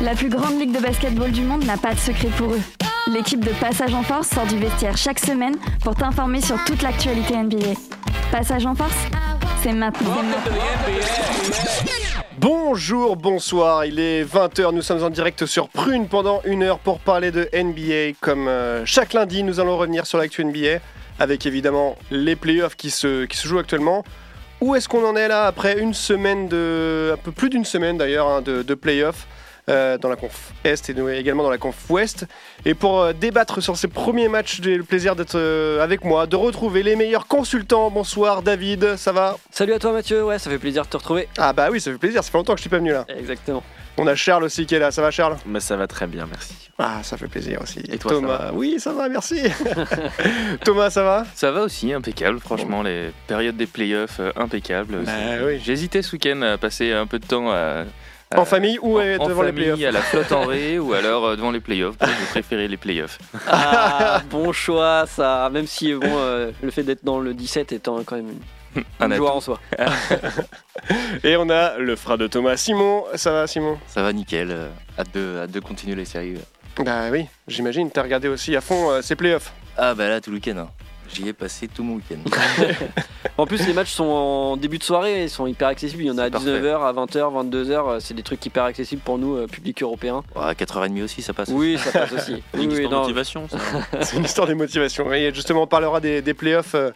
La plus grande ligue de basketball du monde n'a pas de secret pour eux. L'équipe de Passage en Force sort du vestiaire chaque semaine pour t'informer sur toute l'actualité NBA. Passage en Force, c'est maintenant. Bonjour, bonsoir, il est 20h, nous sommes en direct sur Prune pendant une heure pour parler de NBA. Comme euh, chaque lundi, nous allons revenir sur l'actu NBA avec évidemment les playoffs qui se, qui se jouent actuellement. Où est-ce qu'on en est là après une semaine de. un peu plus d'une semaine d'ailleurs hein, de, de playoffs euh, dans la conf Est et également dans la conf Ouest. Et pour euh, débattre sur ces premiers matchs, j'ai le plaisir d'être euh, avec moi, de retrouver les meilleurs consultants. Bonsoir David, ça va? Salut à toi Mathieu, ouais ça fait plaisir de te retrouver. Ah bah oui, ça fait plaisir, ça fait longtemps que je suis pas venu là. Exactement. On a Charles aussi qui est là, ça va Charles? Mais ça va très bien, merci. Ah, ça fait plaisir aussi. Et toi, ça Thomas Oui, ça va, merci. Thomas, ça va? Ça va aussi, impeccable. Franchement, les périodes des playoffs, euh, impeccables. Bah oui. J'hésitais ce week-end à passer un peu de temps à, En famille ou en, euh, en devant les famille, playoffs à la flotte en ré ou alors euh, devant les playoffs. J'ai préféré les playoffs. Ah, bon choix ça, même si bon, euh, le fait d'être dans le 17 étant quand même une, Un joie en soi. Et on a le frère de Thomas, Simon. Ça va, Simon? Ça va nickel, euh, hâte, de, hâte de continuer les séries. Bah oui, j'imagine, t'as regardé aussi à fond euh, ces playoffs? Ah bah là tout le week-end, hein. j'y ai passé tout mon week-end. En plus les matchs sont en début de soirée, ils sont hyper accessibles, il y en a à C'est parfait. 19h, à 20h, 22h, euh, c'est des trucs hyper accessibles pour nous, public européen. Ouais, à 4h30 aussi ça passe. Oui, ça passe aussi. Oui, Une oui, histoire de motivation. C'est une histoire de motivation. Et justement, on parlera des, des playoffs euh,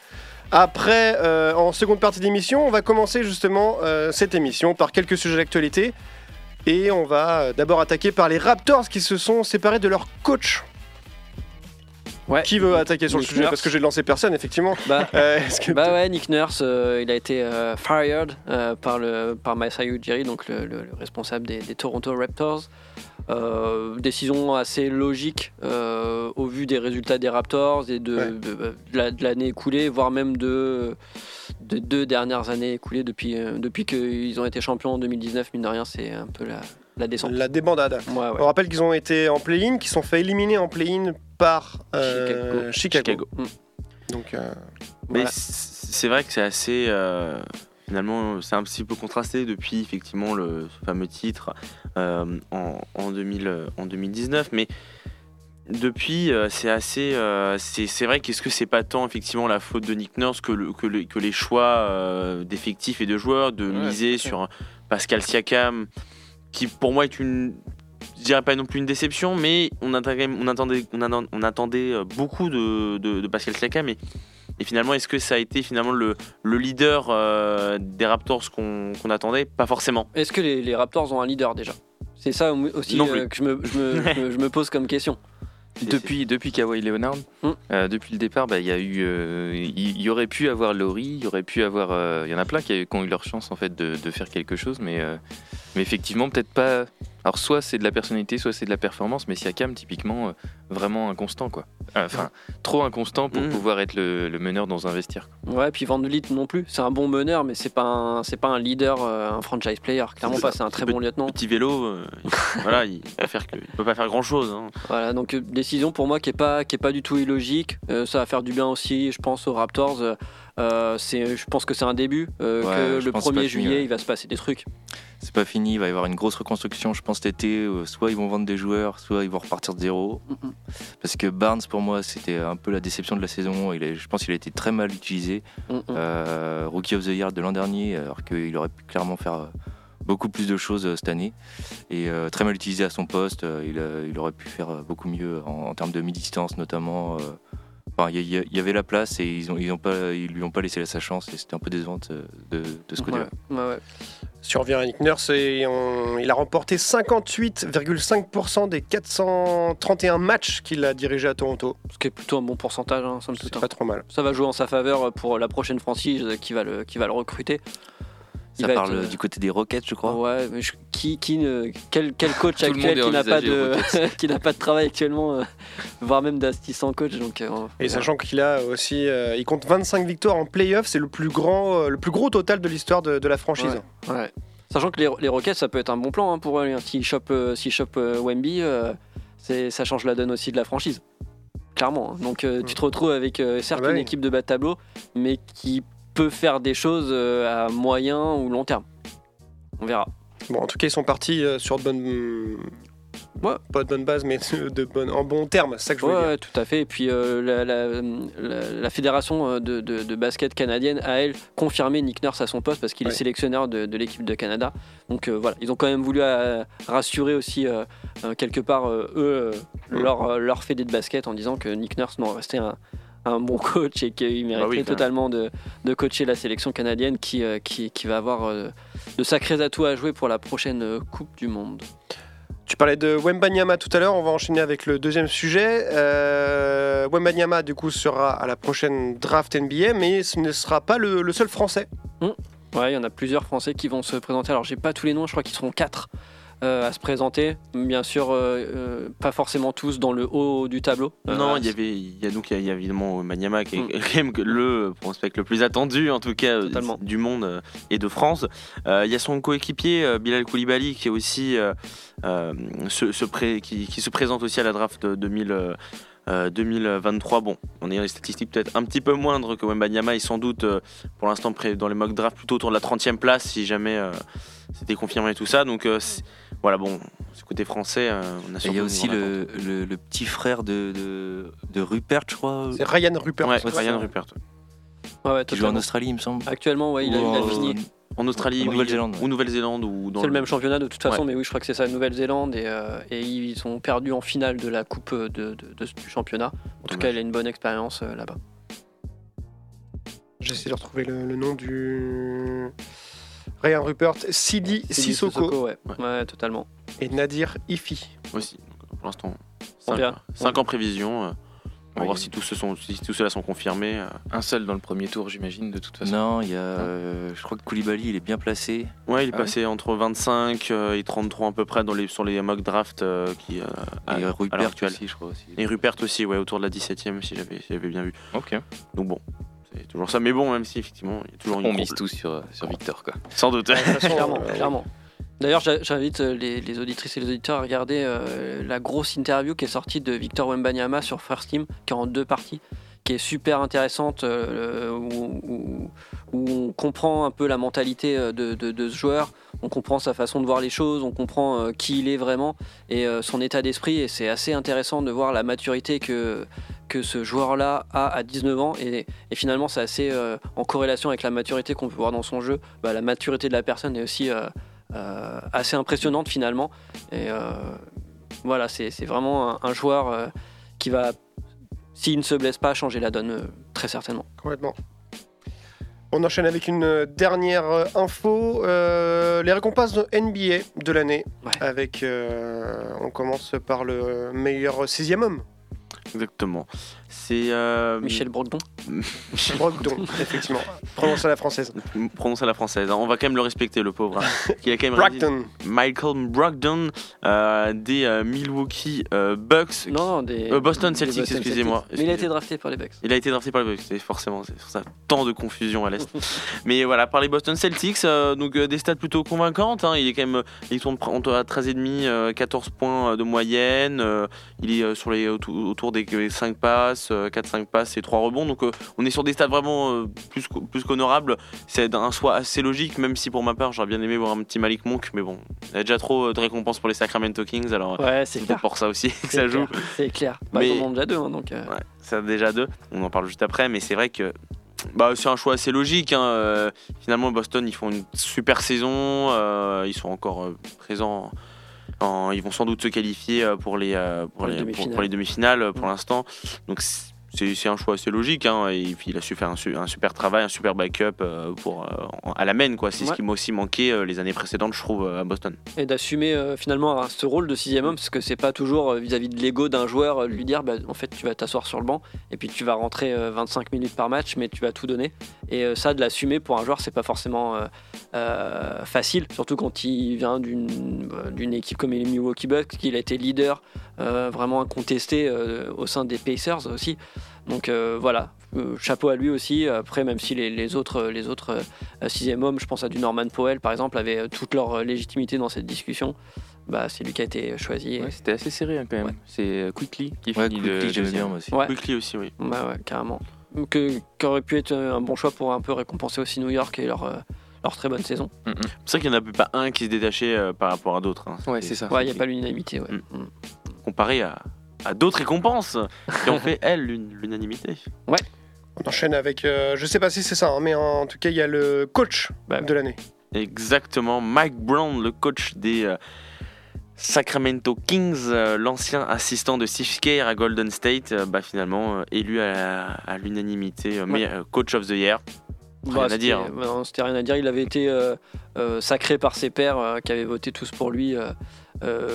après, euh, en seconde partie d'émission. On va commencer justement euh, cette émission par quelques sujets d'actualité. Et on va euh, d'abord attaquer par les Raptors qui se sont séparés de leur coach. Ouais. Qui veut attaquer sur le sujet Nurse. Parce que j'ai lancé personne, effectivement. Bah, Euh, que Bah ouais, Nick Nurse, euh, il a été euh, fired par, le, par Masai Ujiri, donc le, le- le responsable des, des Toronto Raptors. Euh, décision assez logique euh, au vu des résultats des Raptors et de, Ouais. de- de la- de l'année écoulée, voire même de, de deux dernières années écoulées depuis, euh, depuis qu'ils ont été champions en 2019. Mine de rien, c'est un peu la, la descente. La débandade. Ouais, ouais. On rappelle qu'ils ont été en play-in, qu'ils sont fait éliminer en play-in par euh, Chicago. Chicago. Donc, euh, Mais Voilà. c'est vrai que c'est assez. Finalement, c'est un petit peu contrasté depuis effectivement le ce fameux titre euh, en, en, 2000, euh, en 2019. Mais depuis, euh, c'est assez. euh, c'est vrai qu'est-ce que c'est pas tant effectivement la faute de Nick Nurse que, le- que, le- que les choix d'effectifs et de joueurs, de Ouais, miser sur Pascal Siakam, qui pour moi est une. Je dirais pas non plus une déception, mais on attendait, on attendait, on attendait, beaucoup de, de, de Pascal Siakam. Et, et finalement, est-ce que ça a été finalement le, le leader euh, des Raptors qu'on attendait? Pas forcément. Est-ce que les, les Raptors ont un leader déjà? C'est ça aussi euh, que je me, je, me, je me- je me pose comme question. Depuis, depuis Kawhi Leonard, Hmm. euh, depuis le départ, bah, il y a eu, euh, il y, aurait pu avoir Laurie, il y aurait pu avoir, euh, il y en a plein qui, a- qui ont eu leur chance en fait de, de faire quelque chose, mais, euh, mais effectivement peut-être pas. Alors soit c'est de la personnalité, soit c'est de la performance, mais Siakam typiquement euh, vraiment inconstant quoi. Enfin trop inconstant pour Hmm. pouvoir être le, le meneur dans un vestiaire. Ouais, puis Van Vliet non plus. C'est un bon meneur, mais c'est pas un, c'est pas un leader, euh, un franchise player. Clairement pas. C'est un très bon lieutenant. Petit vélo, euh, voilà, il peut, faire que, il peut pas faire grand chose. Voilà, donc décision pour moi qui est pas, qui est pas du tout illogique. Ça va faire du bien aussi, je pense, aux Raptors. Euh, c'est, je pense que c'est un début. euh, Ouais, que le pense que c'est 1er pas fini, juillet, ouais. il va se passer des trucs. C'est pas fini, il va y avoir une grosse reconstruction je pense cet été. euh, Soit ils vont vendre des joueurs, soit ils vont repartir de zéro. Parce que Barnes pour moi c'était un peu la déception de la saison. Il a- je pense qu'il a été très mal utilisé. Mm. Euh, Rookie of the Year de l'an dernier, alors qu'il aurait pu clairement faire beaucoup plus de choses euh, cette année. Et euh, très mal utilisé à son poste, euh, il, aurait pu faire beaucoup mieux en, en termes de mi-distance notamment. Enfin, il y, avait la place et ils, ont, ils, ont pas, ils lui ont pas laissé sa chance et c'était un peu décevant de, de ce côté-là. Ouais, ouais, à Nick Nurse, et on- il a remporté 58,5% des 431 matchs qu'il a dirigés à Toronto. Ce qui est plutôt un bon pourcentage, hein, somme toute, C'est hein. pas trop mal. Ça va jouer en sa faveur pour la prochaine franchise qui va le, qui va le recruter. Il Ça va parle être, euh, du côté des Rockets, je crois. Ouais, mais je- qui, qui ne- quel, quel coach actuel qui n'a pas de qui n'a pas de travail actuellement, euh, voire même d'assistant coach. Donc, euh, Et sachant qu'il a aussi, euh, il compte 25 victoires en playoff, c'est le plus grand, euh, le plus gros total de l'histoire de, de la franchise. Ouais. ouais. Sachant que les, les Rockets, ça peut être un bon plan hein, pour eux. hein. S'ils chopent, euh, euh, Wemby, euh, ça change la donne aussi de la franchise. clairement. hein. Donc euh, tu te retrouves avec euh, certes Ah bah une équipe de bas de tableau, mais qui peut faire des choses euh, à moyen ou long terme. On verra. Bon, en tout cas, ils sont partis euh, sur de bonnes. Ouais. Pas de bonnes bases, mais de bonnes... en bons termes, c'est ça que je voulais Ouais, dire. tout à fait. Et puis euh, la, la- la- la fédération de, de- de basket canadienne a, elle, confirmé Nick Nurse à son poste parce qu'il Ouais. est sélectionneur de, de l'équipe de Canada. Donc euh, voilà, ils ont quand même voulu rassurer aussi euh, quelque part eux, Mm. leur, leur fédé de basket en disant que Nick Nurse non, restait un, un bon coach et qu'il mériterait Bah oui, quand même. totalement de, de coacher la sélection canadienne qui, euh, qui, qui va avoir euh, de sacrés atouts à jouer pour la prochaine euh, Coupe du Monde. Tu parlais de Wembanyama tout à l'heure, on va enchaîner avec le deuxième sujet. Euh, Wembanyama, du coup, sera à la prochaine draft NBA, mais ce ne sera pas le, le seul français. Ouais, il y en a plusieurs Français qui vont se présenter. Alors, j'ai pas tous les noms, je crois qu'ils seront quatre euh, à se présenter. Bien sûr, euh, euh, pas forcément tous dans le haut du tableau. Non, il y avait, il y a donc il y a- évidemment Maniama qui est Mm. quand même le prospect le plus attendu en tout cas Totalement. du monde et de France. Il y a son coéquipier Bilal Koulibaly qui est aussi pré- qui, qui se présente aussi à la draft de 2000. euh, euh, 2023, bon, on est dans les statistiques peut-être un petit peu moindres que Wembanyama, il est sans doute euh, pour l'instant dans les mock drafts plutôt autour de la 30e place si jamais euh, c'était confirmé tout ça. Donc voilà, bon, ce côté français, euh, on a il y a aussi le, le- le petit frère de, de, de Rupert, je crois, C'est Ryan Rupert. Ouais, Ryan Rupert. Ouais, ouais, qui joue en. Australie, il me semble. Actuellement, ouais, il a, il fini. En Australie, Nouvelle-Zélande, ou Nouvelle-Zélande ou dans C'est le même championnat de toute façon, Ouais. mais oui, je crois que c'est ça, Nouvelle-Zélande, et, euh, et ils ont perdu en finale de la Coupe de, de- de- du championnat. En tout cas, il a une bonne expérience euh, là-bas. J'essaie de retrouver le, le nom du. Ryan Rupert, Sidi C'est Sissoko ouais. Ouais. ouais, totalement. et Nadir Ifi. aussi. Donc, pour l'instant, On 5, verra. en prévision. euh, on va voir si tous, ceux sont, si tous ceux-là sont confirmés. euh. Un seul dans le premier tour, j'imagine, de toute façon. Non, il y a, euh, je crois que Koulibaly, il est bien placé. Ouais, il est Ah oui. passé entre 25 euh, et 33 à peu près dans les, sur les mock drafts euh, qui, et à Rupert aussi, je crois aussi. Et Rupert aussi, ouais, autour de la 17ème si j'avais si j'avais bien vu. Ok. Donc bon, c'est toujours ça. Mais bon, même si effectivement, il y a toujours une On mise tout sur, sur Victor, quoi. Sans doute. Façon, clairement, euh, clairement. D'ailleurs, j'invite euh, les, les auditrices et les auditeurs à regarder euh, la grosse interview qui est sortie de Victor Wembanyama sur First Team, qui est en deux parties, qui est super intéressante, euh, où, on comprend un peu la mentalité euh, de, ce joueur, on comprend sa façon de voir les choses, on comprend euh, qui il est vraiment et son état d'esprit, et c'est assez intéressant de voir la maturité que, que ce joueur-là a à 19 ans, et, finalement c'est assez en corrélation avec la maturité qu'on peut voir dans son jeu, Bah, la maturité de la personne est aussi... assez impressionnante finalement. Et voilà, c'est vraiment un, un joueur qui va, s'il ne se blesse pas, changer la donne euh, très certainement. Complètement. On enchaîne avec une dernière euh, info. euh, les récompenses de NBA de l'année. Ouais. Avec, euh, on commence par le meilleur sixième homme. Exactement. C'est euh, Michel Brogdon. Michel Brogdon, effectivement. Prononce à la française. Prononce à la française. On va quand même le respecter, le pauvre. hein. Qui a quand même Brogdon. Michael Brogdon euh, des euh, Milwaukee euh, Bucks. Non, non, des. Euh, Boston Celtics, excusez-moi. Mais il a été drafté par les Bucks. Il a été drafté par les Bucks, c'est forcément, c'est pour ça tant de confusion à l'est. Mais voilà, par les Boston Celtics, euh, donc euh, des stats plutôt convaincantes. hein. Il est quand même, il tourne à 13,5, euh, 14 points de moyenne. euh, il est euh, sur les autour, autour des 5 passes, 4-5 passes et 3 rebonds. Donc euh, on est sur des stats vraiment euh, plus plus qu'honorables. C'est un choix assez logique, même si pour ma part j'aurais bien aimé voir un petit Malik Monk, mais bon, il y a déjà trop euh, de récompenses pour les Sacramento Kings, alors euh, Ouais, c'est peut-être pour ça aussi que ça joue. C'est clair. Bah, Mais- Ils en ont déjà deux, hein, donc. euh, Ouais, ça déjà deux. On en parle juste après, mais c'est vrai que bah, c'est un choix assez logique. hein. Euh, Finalement, Boston, ils font une super saison. euh, ils sont encore euh, présents. Ils vont sans doute se qualifier euh, pour les, euh, pour Pour les les, pour- demi-finales. pour les demi-finales euh, pour Mm. l'instant. Donc c'est- un choix assez logique. hein. Et puis il a su faire un, su- un super travail, un super backup euh, pour, euh, à la main. quoi. C'est ce qui m'a aussi manqué euh, les années précédentes, je trouve, à Boston. et d'assumer finalement ce rôle de sixième homme parce que c'est pas toujours vis-à-vis de l'ego d'un joueur lui dire bah, en fait tu vas t'asseoir sur le banc et puis tu vas rentrer euh, 25 minutes par match mais tu vas tout donner et ça de l'assumer pour un joueur c'est pas forcément facile surtout quand il vient d'une d'une équipe comme les Milwaukee Bucks qu'il a été leader vraiment incontesté euh, au sein des Pacers aussi donc euh, voilà Euh, chapeau à lui aussi après même si les, les autres les autres euh, sixième homme je pense à du Norman Powell par exemple avait euh, toute leur euh, légitimité dans cette discussion bah, c'est lui qui a été choisi. et- Ouais, C'était assez serré hein, quand même. Ouais. C'est euh, Quickly qui Ouais, finit Quickly, bien deuxième. aussi. Ouais. Quickly aussi, oui. Bah ouais, carrément. Que, qui aurait pu être un bon choix pour un peu récompenser aussi New York et leur, euh, leur très bonne saison. Mm, mm. C'est vrai qu'il n'y en avait pas un qui se détachait euh, par rapport à d'autres. hein. Ouais, c'est ça. Ouais, il n'y a pas l'unanimité. Ouais. Mm. Mm. Comparé à, à d'autres récompenses qui ont fait, elles, l'un- l'unanimité. On enchaîne avec, euh, je sais pas si c'est ça, hein, mais en tout cas, il y a le coach Bah, de l'année. Exactement. Mike Brown, le coach des euh, Sacramento Kings, euh, l'ancien assistant de Steve Kerr à Golden State, euh, bah, finalement euh, élu à, à l'unanimité euh, euh, coach of the year. Rien Bah, à c'était- dire, hein. bah non, c'était rien à dire. Il avait été euh, euh, sacré par ses pairs euh, qui avaient voté tous pour lui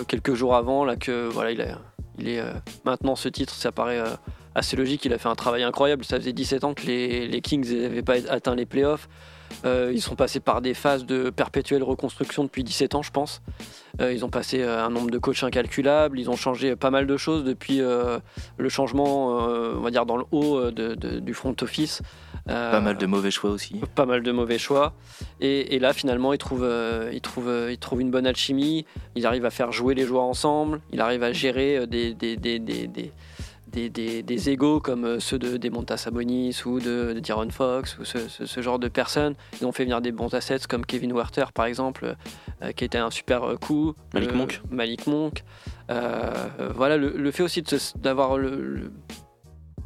quelques jours avant. Là, que voilà, il, a- il est euh, maintenant ce titre, ça paraît euh, assez logique. Il a fait un travail incroyable. Ça faisait 17 ans que les, les Kings n'avaient pas atteint les playoffs. Euh, ils sont passés par des phases de perpétuelle reconstruction depuis 17 ans, je pense. Euh, ils ont passé euh, un nombre de coachs incalculable. Ils ont changé pas mal de choses depuis euh, le changement, euh, on va dire, dans le haut euh, de- du front office. Euh, Pas mal de mauvais choix aussi. pas mal de mauvais choix. Et, et là, finalement, il trouve, euh, il, trouve, euh, il trouve une bonne alchimie. Il arrive à faire jouer les joueurs ensemble. Il arrive à gérer des, des, des, des, des, des, des- des égos comme ceux de Demonta Sabonis ou de, de Fox ou ce, ce- ce genre de personnes. Ils ont fait venir des bons assets comme Kevin Werther, par exemple, euh, qui était un super coup. Malik Monk. Malik Monk. Euh, voilà, le, le fait aussi d'avoir le, le,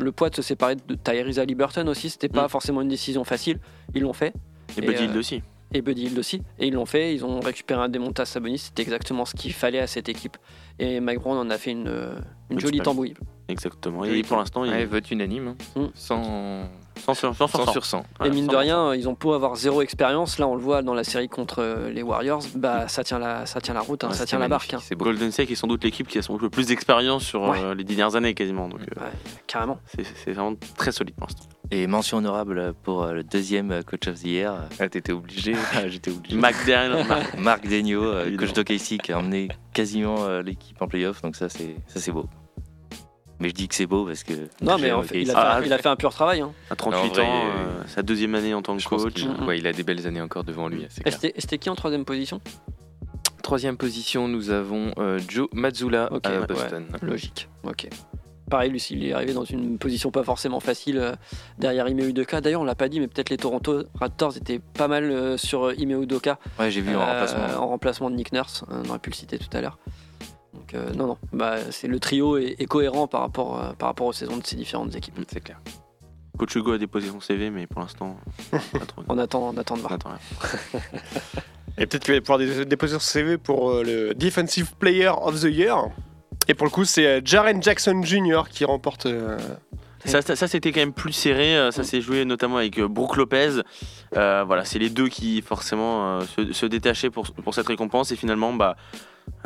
le poids de se séparer de Tyrese Halliburton aussi, c'était pas Mm. forcément une décision facile. Ils l'ont fait. Et Et, Buddy Hield euh, aussi. Et Buddy Hield aussi. Et ils l'ont fait. Ils ont récupéré un Demontas Sabonis. C'était exactement ce qu'il fallait à cette équipe. Et Mike Brown en a fait une, euh, une jolie tambouille. Exactement. Et pour l'instant, il Ouais, vote unanime. hein. Mm. Sans, sans, sans, sans, 100 sur 100. et mine de rien, ils ont beau avoir zéro expérience. Là, on le voit dans la série contre euh, les Warriors. Bah, ça tient la, ça tient la route, hein, Ouais, ça tient la barque. hein. C'est beau. Golden State est sans doute l'équipe qui a le plus d'expérience sur Ouais. euh, les dix dernières années quasiment. Donc euh, Ouais, carrément. c'est vraiment très solide pour l'instant. Et mention honorable pour euh, le deuxième coach of the year, Ah, t'étais obligé. Ah, j'étais obligé. Marc Degno, Évidemment. coach d'OKC, qui a emmené quasiment l'équipe en playoff, donc ça c'est ça c'est beau. Mais je dis que c'est beau parce que. Non, mais en fait, il, a fait, Ah, un- il a fait un pur travail. hein. à 38 En vrai, ans, euh, euh, sa deuxième année en tant que coach. ouais, il a des belles années encore devant lui. C'était qui en troisième position? Troisième position, nous avons euh, Joe Mazzula Ok, à ouais. Boston. Logique. Ok. Pareil, lui, il est arrivé dans une position pas forcément facile euh, derrière Ime Udoka. D'ailleurs, on l'a pas dit, mais peut-être les Toronto Raptors étaient pas mal euh, sur Ime Udoka Ouais, j'ai vu en remplacement. en remplacement de Nick Nurse. On aurait pu le citer tout à l'heure. Donc, euh, non, non. Bah, c'est le trio est, est cohérent par rapport, euh, par rapport aux saisons de ces différentes équipes. Mm, C'est clair. Coach Hugo a déposé son CV, mais pour l'instant. On attend, on attend de On voir. attend rien. Et peut-être qu'il va pouvoir dé- déposer son CV pour euh, le Defensive Player of the Year. Et pour le coup, c'est Jaren Jackson Jr. qui remporte. euh, Ça, ça, ça, c'était quand même plus serré. Ça s'est joué notamment avec euh, Brook Lopez. Euh, voilà, c'est les deux qui forcément euh, se, se détachaient pour, pour cette récompense. Et finalement, bah,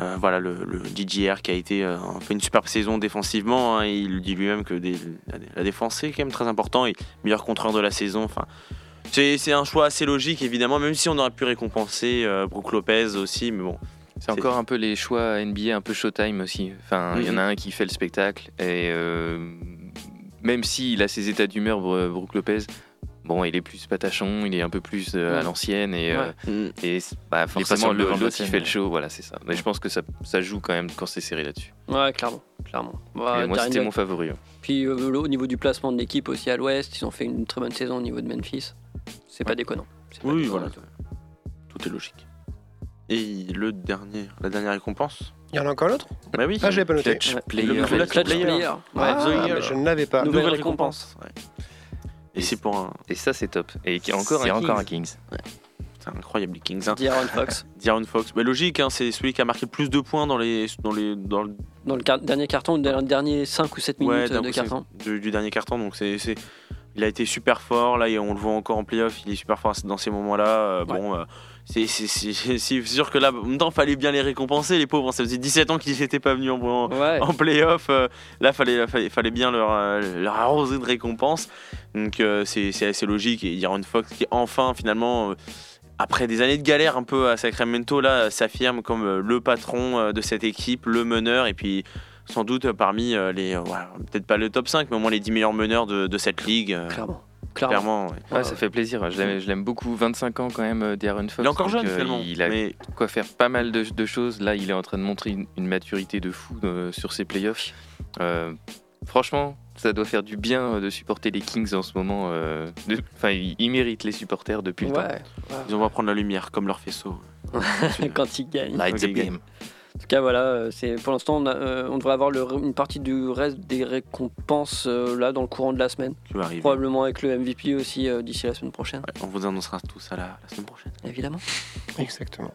euh, voilà, le, le DJR qui a été euh, fait une superbe saison défensivement. hein, et il dit lui-même que des- la, défense c'est quand même très important. Et meilleur contreur de la saison. Enfin, c'est un choix assez logique évidemment, même si on aurait pu récompenser euh, Brook Lopez aussi. Mais bon, C'est encore un peu les choix NBA, un peu Showtime aussi. Enfin, il y en Mhm. a un qui fait le spectacle et euh, même s'il a ses états d'humeur, Bro- Brook Lopez, bon, il est plus patachon, il est un peu plus euh, à Ouais. l'ancienne et, euh, mm, et bah, forcément le l'autre il fait le show, voilà, c'est ça. Mais je pense que ça, ça joue quand même quand c'est serré là-dessus. Ouais, clairement. clairement. Bah, Et moi, c'était mon favori. hein. Puis euh, le- au niveau du placement de l'équipe aussi à l'ouest, ils ont fait une très bonne saison au niveau de Memphis. C'est pas déconnant. C'est pas Oui, déconnant voilà. tout. tout est logique. Et le dernier, la dernière récompense? Il y en a encore l'autre Bah oui. Ah, je l'ai pas noté. Clutch player. Clutch player. player. Ouais. Ah, je ne l'avais pas. Nouvelle Nouvelle récompense. récompense. ouais. Et c'est pour un. Et ça, c'est top. Et qui est encore C'est un encore un Kings. C'est incroyable les Kings. Hein. D'Aaron Fox. D'Aaron Fox. Logique, hein, c'est celui qui a marqué le plus de points dans les dans les dans le Dans le car- dernier carton, ou dans les derniers 5 ou 7 minutes ouais, d'un de coup, carton. c'est du, du dernier carton. Donc c'est c'est- il a été super fort. Là, on le voit encore en playoff. Il est super fort dans ces moments-là. Euh, Bon. euh, c'est c'est- c'est- c'est sûr que là, en même temps, fallait bien les récompenser, les pauvres. Ça faisait 17 ans qu'ils n'étaient pas venus en, en, Ouais. en playoff. euh, là, fallait, fallait, fallait bien leur, euh, leur arroser de récompenses. Donc, euh, c'est assez logique. Et Aaron Fox, qui enfin, finalement, après des années de galère un peu à Sacramento, là, s'affirme comme le patron de cette équipe, le meneur. Et puis, sans doute, euh, parmi euh, les, euh, ouais, peut-être pas le top 5, mais au moins les 10 meilleurs meneurs de, de cette ligue. Clairement. clairement. Clairement, ouais. Ouais, ça fait plaisir. Je l'aime- beaucoup. 25 ans quand même, Darren Fox. Il est encore jeune euh, finalement. Il a Mais quoi faire pas mal de, de choses. Là, il est en train de montrer une, une maturité de fou euh, sur ses playoffs. Euh, franchement, ça doit faire du bien euh, de supporter les Kings en ce moment. euh, de- Enfin, ils, ils méritent les supporters depuis le temps. Ouais, ils vont prendre la lumière comme leur faisceau. quand ils gagnent. Light the beam. En tout cas, voilà, euh, c'est pour l'instant, on, euh, on devrait avoir le- une partie du reste des récompenses euh, là dans le courant de la semaine. Qui va arriver. Probablement avec le MVP aussi euh, d'ici la semaine prochaine, Ouais, on vous annoncera tous à la, la semaine prochaine. évidemment. Exactement.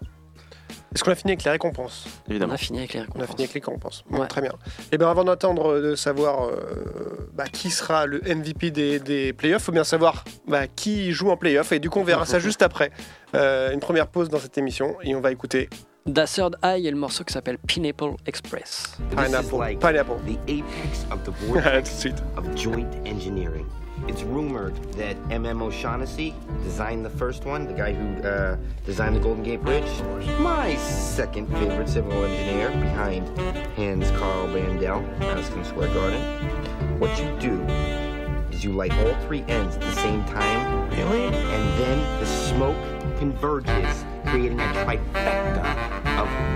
Est-ce qu'on a fini avec les récompenses? On Évidemment. a fini avec les On a récompenses. fini avec les récompenses. Bon, Ouais. Très bien. Et bien avant d'attendre de savoir euh, bah, qui sera le MVP des, des playoffs, il faut bien savoir bah, qui joue en playoffs. Et du coup, on verra ça juste après. Euh, une première pause dans cette émission et on va écouter Da Third Eye et le morceau qui s'appelle Pineapple Express. Pineapple. like Pineapple. the apex of the vortex of joint engineering. It's rumored that M.M. O'Shaughnessy designed the first one, the guy who uh, designed the Golden Gate Bridge. My second favorite civil engineer behind Hans Carl Bandel, Madison Square Garden. What you do is you light all three ends at the same time. Really? And then the smoke converges, creating a trifecta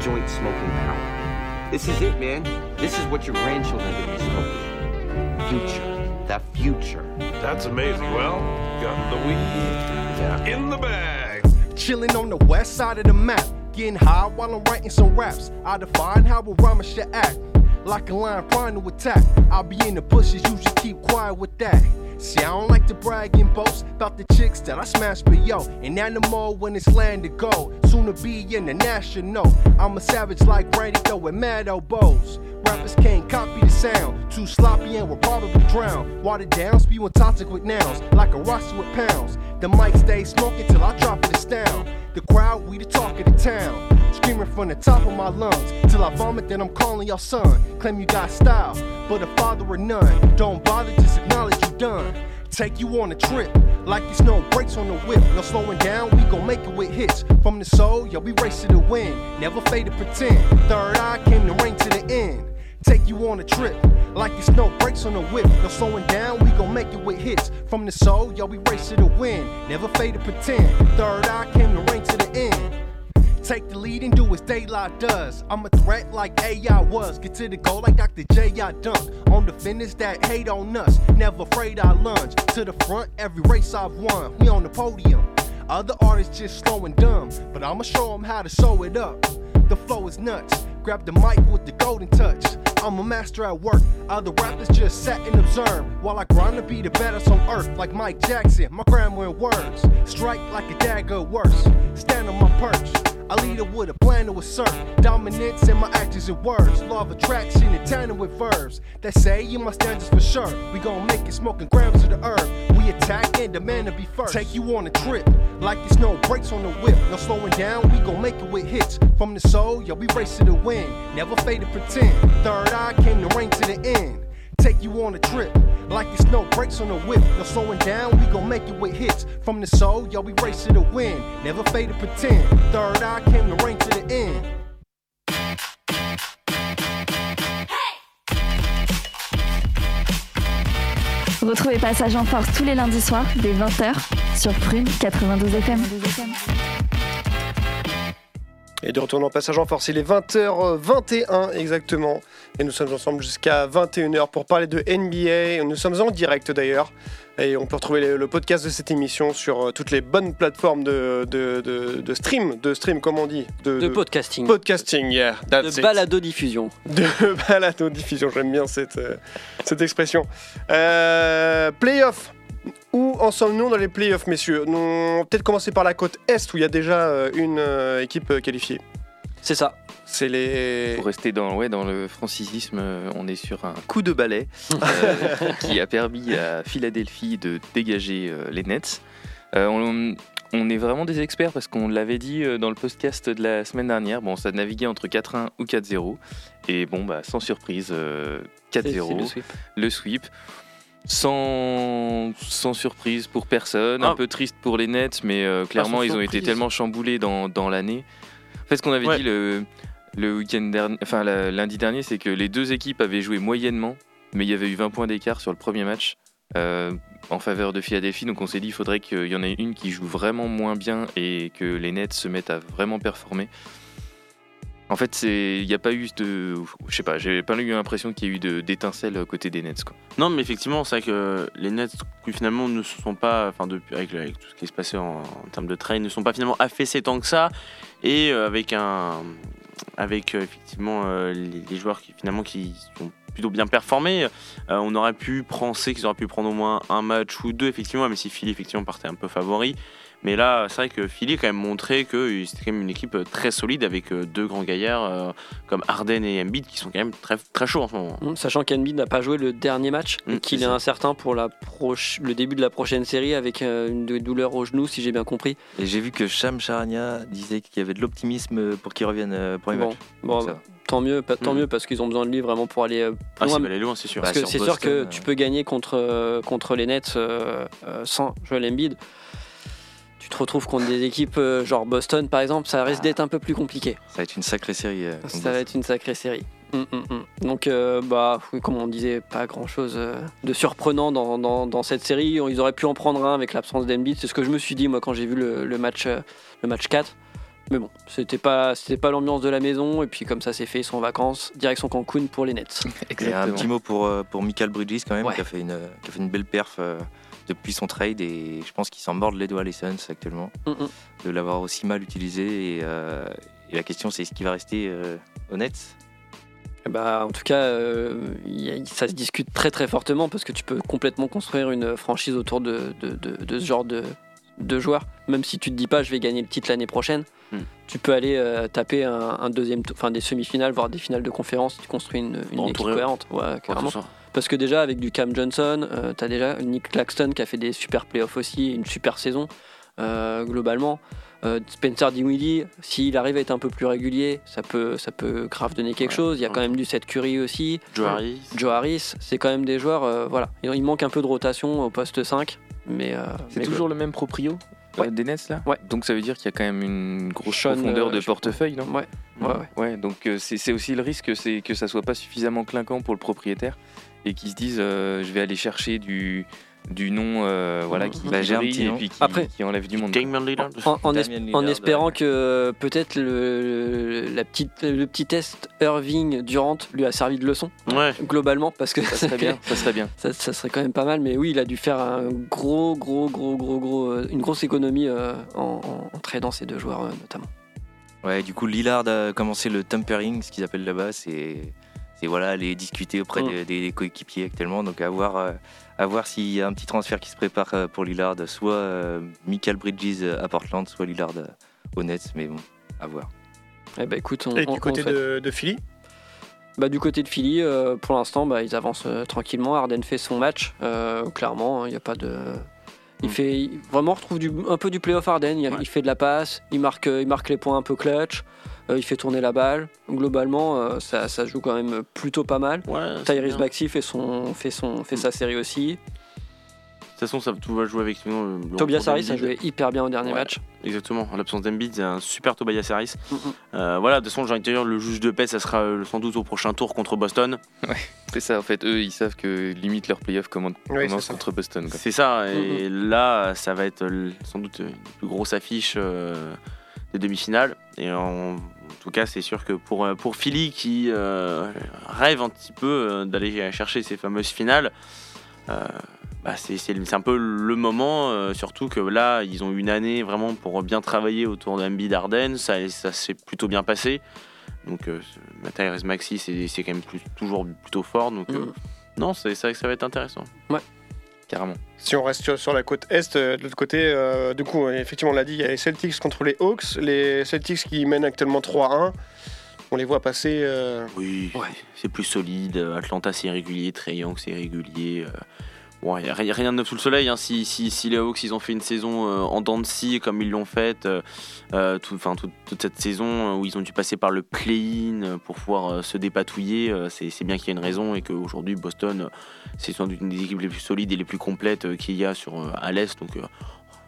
joint smoking power. This is it, man. This is what your grandchildren are going to be smoking. Future. The future. That's amazing. Well, got the weed Yeah. in the bag. Chilling on the west side of the map, getting high while I'm writing some raps. I define how a rhymer should act. Like a lion trying to attack. I'll be in the bushes, you should keep quiet with that. See, I don't like to brag and boast about the chicks that I smash, but yo, an animal when it's land to go. Soon to be in the national. I'm a savage like Randy throwing mad elbows. Rappers can't copy the sound. Too sloppy and will probably drown. Watered down, spewing toxic with nouns. Like a roster with pounds. The mic stays smoking till I drop it down. The crowd, we the talk of the town. Screaming from the top of my lungs. Till I vomit, then I'm calling your son. Claim you got style, but a father or none. Don't bother, just acknowledge you done. Take you on a trip, like it's no brakes on the whip. No slowing down, we gon' make it with hits. From the soul, yeah, we race to the win. Never fade to pretend. Third eye came to reign to the end. Take you on a trip, like it's no brakes on the whip. No slowing down, we gon' make it with hits. From the soul, yeah, we race to the win. Never fade to pretend. Third eye came to reign to the end. Take the lead and do as daylight does. I'm a threat like AI was. Get to the goal like Dr. J. I dunk. On finish that hate on us. Never afraid I lunge. To the front, every race I've won. We on the podium. Other artists just slow and dumb. But I'ma show them how to sew it up. The flow is nuts. Grab the mic with the golden touch. I'm a master at work. Other rappers just sat and observed while I grind to be the baddest on earth, like Mike Jackson. My grammar and words strike like a dagger, worse. Stand on my perch. I lead it with a plan to assert dominance in my actions and words. Law of attraction and tandem with verbs that say you my standards for sure. We gon' make it smoking grams of the herb. We attack and demand to be first. Take you on a trip like it's no brakes on the whip. No slowing down, we gon' make it with hits. From the soul, yeah, we race to the win. Never fade to pretend. Third eye came to reign to the end. Take you on a trip like it's no brakes on the whip. No slowing down, we gon' make it with hits. From the soul, yo, we race to the win. Never fade to pretend. Third eye came to reign to the end. Retrouvez Passage en Force tous les lundis soirs dès 20h sur Prune 92 FM. Et de retour en passage en force, il est 20h21 exactement. Et nous sommes ensemble jusqu'à 21h pour parler de NBA. Nous sommes en direct d'ailleurs. Et on peut retrouver le, podcast de cette émission sur euh, toutes les bonnes plateformes de, de, de- de stream, de stream, comme on dit De podcasting. Podcasting, yeah, that's de balado-diffusion. De balado-diffusion, j'aime bien cette, euh, cette expression. Euh, playoff. Où en sommes-nous dans les playoffs, messieurs? Nous, On va peut-être commencer par la côte Est, où il y a déjà euh, une euh, équipe euh, qualifiée. C'est ça. C'est les... Pour rester dans, ouais, dans le francisisme, euh, on est sur un coup de balai euh, qui a permis à Philadelphie de dégager euh, les Nets. Euh, on, on est vraiment des experts parce qu'on l'avait dit euh, dans le podcast de la semaine dernière. Bon, ça naviguait entre 4-1 ou 4-0. Et bon, bah, sans surprise, euh, C'est- c'est 4-0 le sweep. le sweep. Sans, sans surprise pour personne, Ah. un peu triste pour les Nets, mais euh, clairement sans ils ont été tellement chamboulés dans, dans l'année. En fait, ce qu'on avait Ouais. dit le, le week-end dernier, enfin la- lundi dernier, c'est que les deux équipes avaient joué moyennement, mais il y avait eu 20 points d'écart sur le premier match. Euh, en faveur de Philadelphie. Donc on s'est dit il faudrait qu'il y en ait une qui joue vraiment moins bien et que les Nets se mettent à vraiment performer. En fait, il n'y a pas eu de. Je sais pas, j'ai pas eu l'impression qu'il y a eu d'étincelles côté des Nets. Quoi. Non, mais effectivement, c'est vrai que les Nets, finalement, ne se sont pas. Enfin, depuis, avec, tout ce qui se passait en, termes de trade, ne sont pas finalement affaissés tant que ça. Et euh, avec un. Avec euh, effectivement euh, les, joueurs qui finalement qui sont plutôt bien performés, on aurait pu penser qu'ils auraient pu prendre au moins un match ou deux, effectivement, même si Philly effectivement partait un peu favori. Mais là, c'est vrai que Philly a quand même montré que c'était quand même une équipe très solide avec euh, deux grands gaillards euh, comme Arden et Embiid qui sont quand même très, très chauds en ce moment. Mmh, sachant qu'Embiid n'a pas joué le dernier match et mmh, qu'il est, incertain pour la le début de la prochaine série avec euh, une douleur au genou, si j'ai bien compris. Et j'ai vu que Sham Charania disait qu'il y avait de l'optimisme pour qu'il revienne pour les bon, Bon, tant mieux, tant mmh. mieux parce qu'ils ont besoin de lui vraiment pour aller ah, loin. aller loin, c'est sûr. Parce que c'est sûr que tu peux gagner contre, contre les Nets sans Joel Embiid tu te retrouves contre des équipes euh, genre Boston par exemple, ça risque d'être un peu plus compliqué. Ça va être une sacrée série. Euh, ça va être une sacrée série. Hum, hum, hum. Donc, euh, bah, comme on disait, pas grand chose de surprenant dans, dans, cette série. Ils auraient pu en prendre un avec l'absence d'Embiid. C'est ce que je me suis dit, moi, quand j'ai vu le, match, le match 4. Mais bon, c'était pas, c'était pas l'ambiance de la maison. Et puis, comme ça s'est fait, ils sont en vacances. Direction Cancun pour les Nets. Exactement. un petit mot pour, pour Michael Bridges, quand même, qui, a fait une, qui a fait une belle perf depuis son trade et je pense qu'il s'en mordent les doigts les Suns actuellement mm, de l'avoir aussi mal utilisé et, euh, la question c'est est-ce qu'il va rester euh, honnête? Bah, en tout cas, euh, ça se discute très très fortement parce que tu peux complètement construire une franchise autour de, de, ce genre de, de joueurs. Même si tu te dis pas je vais gagner le titre l'année prochaine, mm. tu peux aller taper un, deuxième, enfin des semi-finales, voire des finales de conférence. Tu construis une, équipe cohérente. Ouais, carrément. Parce que déjà, avec du Cam Johnson, euh, tu as déjà Nick Claxton qui a fait des super playoffs aussi, une super saison euh, globalement. Euh, Spencer Dinwiddie, s'il arrive à être un peu plus régulier, ça peut, ça peut grave donner quelque chose. Il y a quand même du Seth Curry aussi. Joe Harris. Joe Harris, c'est quand même des joueurs. voilà, il manque un peu de rotation au poste 5. Mais, c'est toujours le même proprio des Nets là ouais. Donc ça veut dire qu'il y a quand même une grosse profondeur de portefeuille, non? Ouais. Ouais, ouais. ouais. donc c'est aussi le risque, c'est que ça soit pas suffisamment clinquant pour le propriétaire et qui se disent euh, je vais aller chercher du du nom euh, voilà qui bah, un petit et puis qui, Après, qui enlève du monde. En, en, espérant que peut-être le, la petite, le petit test Irving Durant lui a servi de leçon. Ouais. globalement parce que ça serait bien ça serait bien. Ça, serait quand même pas mal mais oui il a dû faire un gros gros gros gros gros euh, une grosse économie en, en, tradant ces deux joueurs notamment. Ouais du coup Lillard a commencé le tampering ce qu'ils appellent là-bas. C'est c'est voilà, aller discuter auprès mm. des, coéquipiers actuellement. Donc à voir, euh, à voir s'il y a un petit transfert qui se prépare euh, pour Lillard, soit euh, Michael Bridges à Portland, soit Lillard au Nets. Mais bon, à voir. Eh ben, écoute, Et du côté de, de, Philly? Bah, du côté de Philly, pour l'instant, bah, ils avancent tranquillement. Arden fait son match. clairement, il n'y a pas de. Il mm. fait vraiment retrouve du, un peu du playoff Arden. Il, il, fait de la passe, il marque, il marque les points un peu clutch. Euh, il fait tourner la balle. Globalement, euh, ça, ça, joue quand même plutôt pas mal. Tyrese Baxi fait, son, fait, son, fait sa série aussi. De toute façon, ça, tout va jouer avec nous. Tobias Harris a joué hyper bien au dernier match. Exactement, en l'absence d'Embiid, c'est un super Tobias Harris. Euh, voilà, de toute façon, j'ai envie le juge de paix, ça sera sans doute au prochain tour contre Boston. Ouais, c'est ça, en fait, eux, ils savent que limite leur playoff commence contre Boston. C'est ça, et là, ça va être sans doute une plus grosse affiche des demi-finales. Et en, tout cas, c'est sûr que pour, euh, pour Philly qui euh, rêve un petit peu euh, d'aller chercher ces fameuses finales, bah c'est un peu le moment, surtout que là, ils ont une année vraiment pour bien travailler autour d'Ambi Darden, ça, ça s'est plutôt bien passé. Donc, euh, Maxi, c'est quand même toujours plutôt fort. Donc, mm. non, c'est vrai que ça va être intéressant. Ouais carrément. Si on reste sur, la côte est, euh, de l'autre côté, euh, du coup, effectivement, on l'a dit, il y a les Celtics contre les Hawks. Les Celtics qui mènent actuellement 3-1. On les voit passer. Euh, oui, c'est plus solide. Atlanta, c'est régulier. Trey Young, c'est régulier. A rien de neuf sous le soleil. Hein. Si, les Hawks ils ont fait une saison euh, en dents de scie comme ils l'ont faite euh, euh, tout, toute cette saison où ils ont dû passer par le play-in pour pouvoir se dépatouiller, c'est bien qu'il y ait une raison et qu'aujourd'hui Boston, c'est sans une des équipes les plus solides et les plus complètes qu'il y a sur, à l'Est.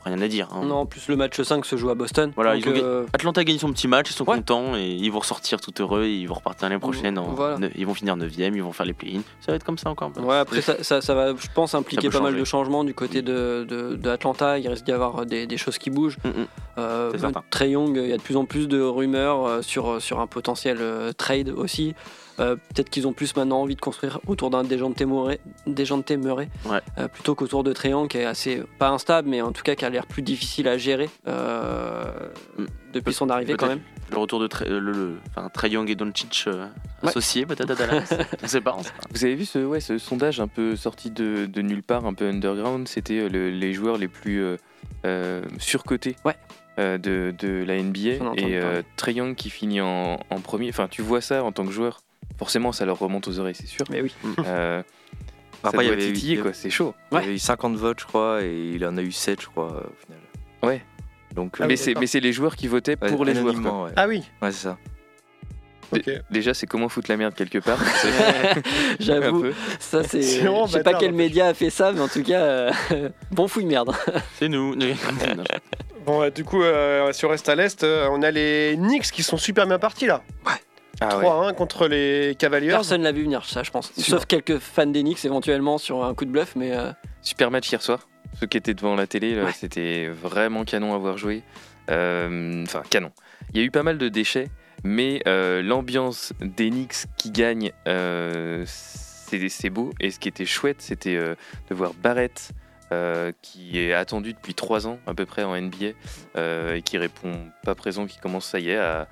Rien à dire. hein. Non, en plus le match 5 se joue à Boston. Voilà, donc, ils ont gagné- euh, Atlanta a gagné son petit match, ils sont Ouais. contents et ils vont ressortir tout heureux et ils vont repartir l'année prochaine. en- Voilà. ils vont finir 9ème, ils vont faire les play-in. Ça va être comme ça encore. Ouais, après ça, ça, ça va, je pense, impliquer pas mal de changements du côté de, de, de Atlanta. Il risque d'y avoir des, des choses qui bougent. Mm, mm. Euh. Trey Young, il y a de plus en plus de rumeurs euh, sur, sur un potentiel euh, trade aussi. Euh, Peut-être qu'ils ont plus maintenant envie de construire autour d'un Dejante Murray, Dejante Murray Ouais. euh, plutôt qu'autour de Young qui est assez, pas instable, mais en tout cas qui a l'air plus difficile à gérer euh, Mm. depuis son arrivée quand même. Le retour de Trey, le, le- enfin, Trey Young et Doncic euh, Ouais. associés peut-être à Dallas. on sait pas. on sait pas. Vous avez vu ce, ouais, ce sondage un peu sorti de, de nulle part, un peu underground? C'était euh, le- les joueurs les plus euh, euh, surcotés Ouais. Euh, de, de la NBA. Et euh. Trey Young qui finit en, en premier. Enfin, tu vois ça en tant que joueur. Forcément, ça leur remonte aux oreilles, c'est sûr. Mais oui. Euh, ça Après, il y doit avait eu- titiller, il y quoi. C'est chaud. Il Ouais. y avait eu 50 votes, je crois, et il en a eu 7, je crois, au final. Ouais. Donc, Ah euh, mais oui, c'est d'accord. mais c'est les joueurs qui votaient ouais, pour les joueurs. quoi. anonymement, Ouais, Ah oui, Ouais, c'est ça. Déjà, c'est comment foutre la merde quelque part. J'avoue, ça c'est. Je sais pas quel média a fait ça, mais en tout cas, euh, bon fouille merde. C'est nous. Bon, ouais, du coup, euh, si on reste à l'Est, euh, on a les Knicks qui sont super bien partis là. Ah ouais. 3-1 contre les Cavaliers. Personne l'a vu venir, ça, je pense. Sauf quelques fans d'Enix éventuellement sur un coup de bluff, mais euh, Super match hier soir. Ceux qui étaient devant la télé, là, Ouais. c'était vraiment canon à voir jouer. Euh, Enfin, canon. Il y a eu pas mal de déchets, mais euh, l'ambiance d'Enix qui gagne, euh, c'est beau. Et ce qui était chouette, c'était euh, de voir Barrett, euh, qui est attendu depuis 3 ans à peu près en NBA, et qui répond pas présent, qui commence, ça y est, à,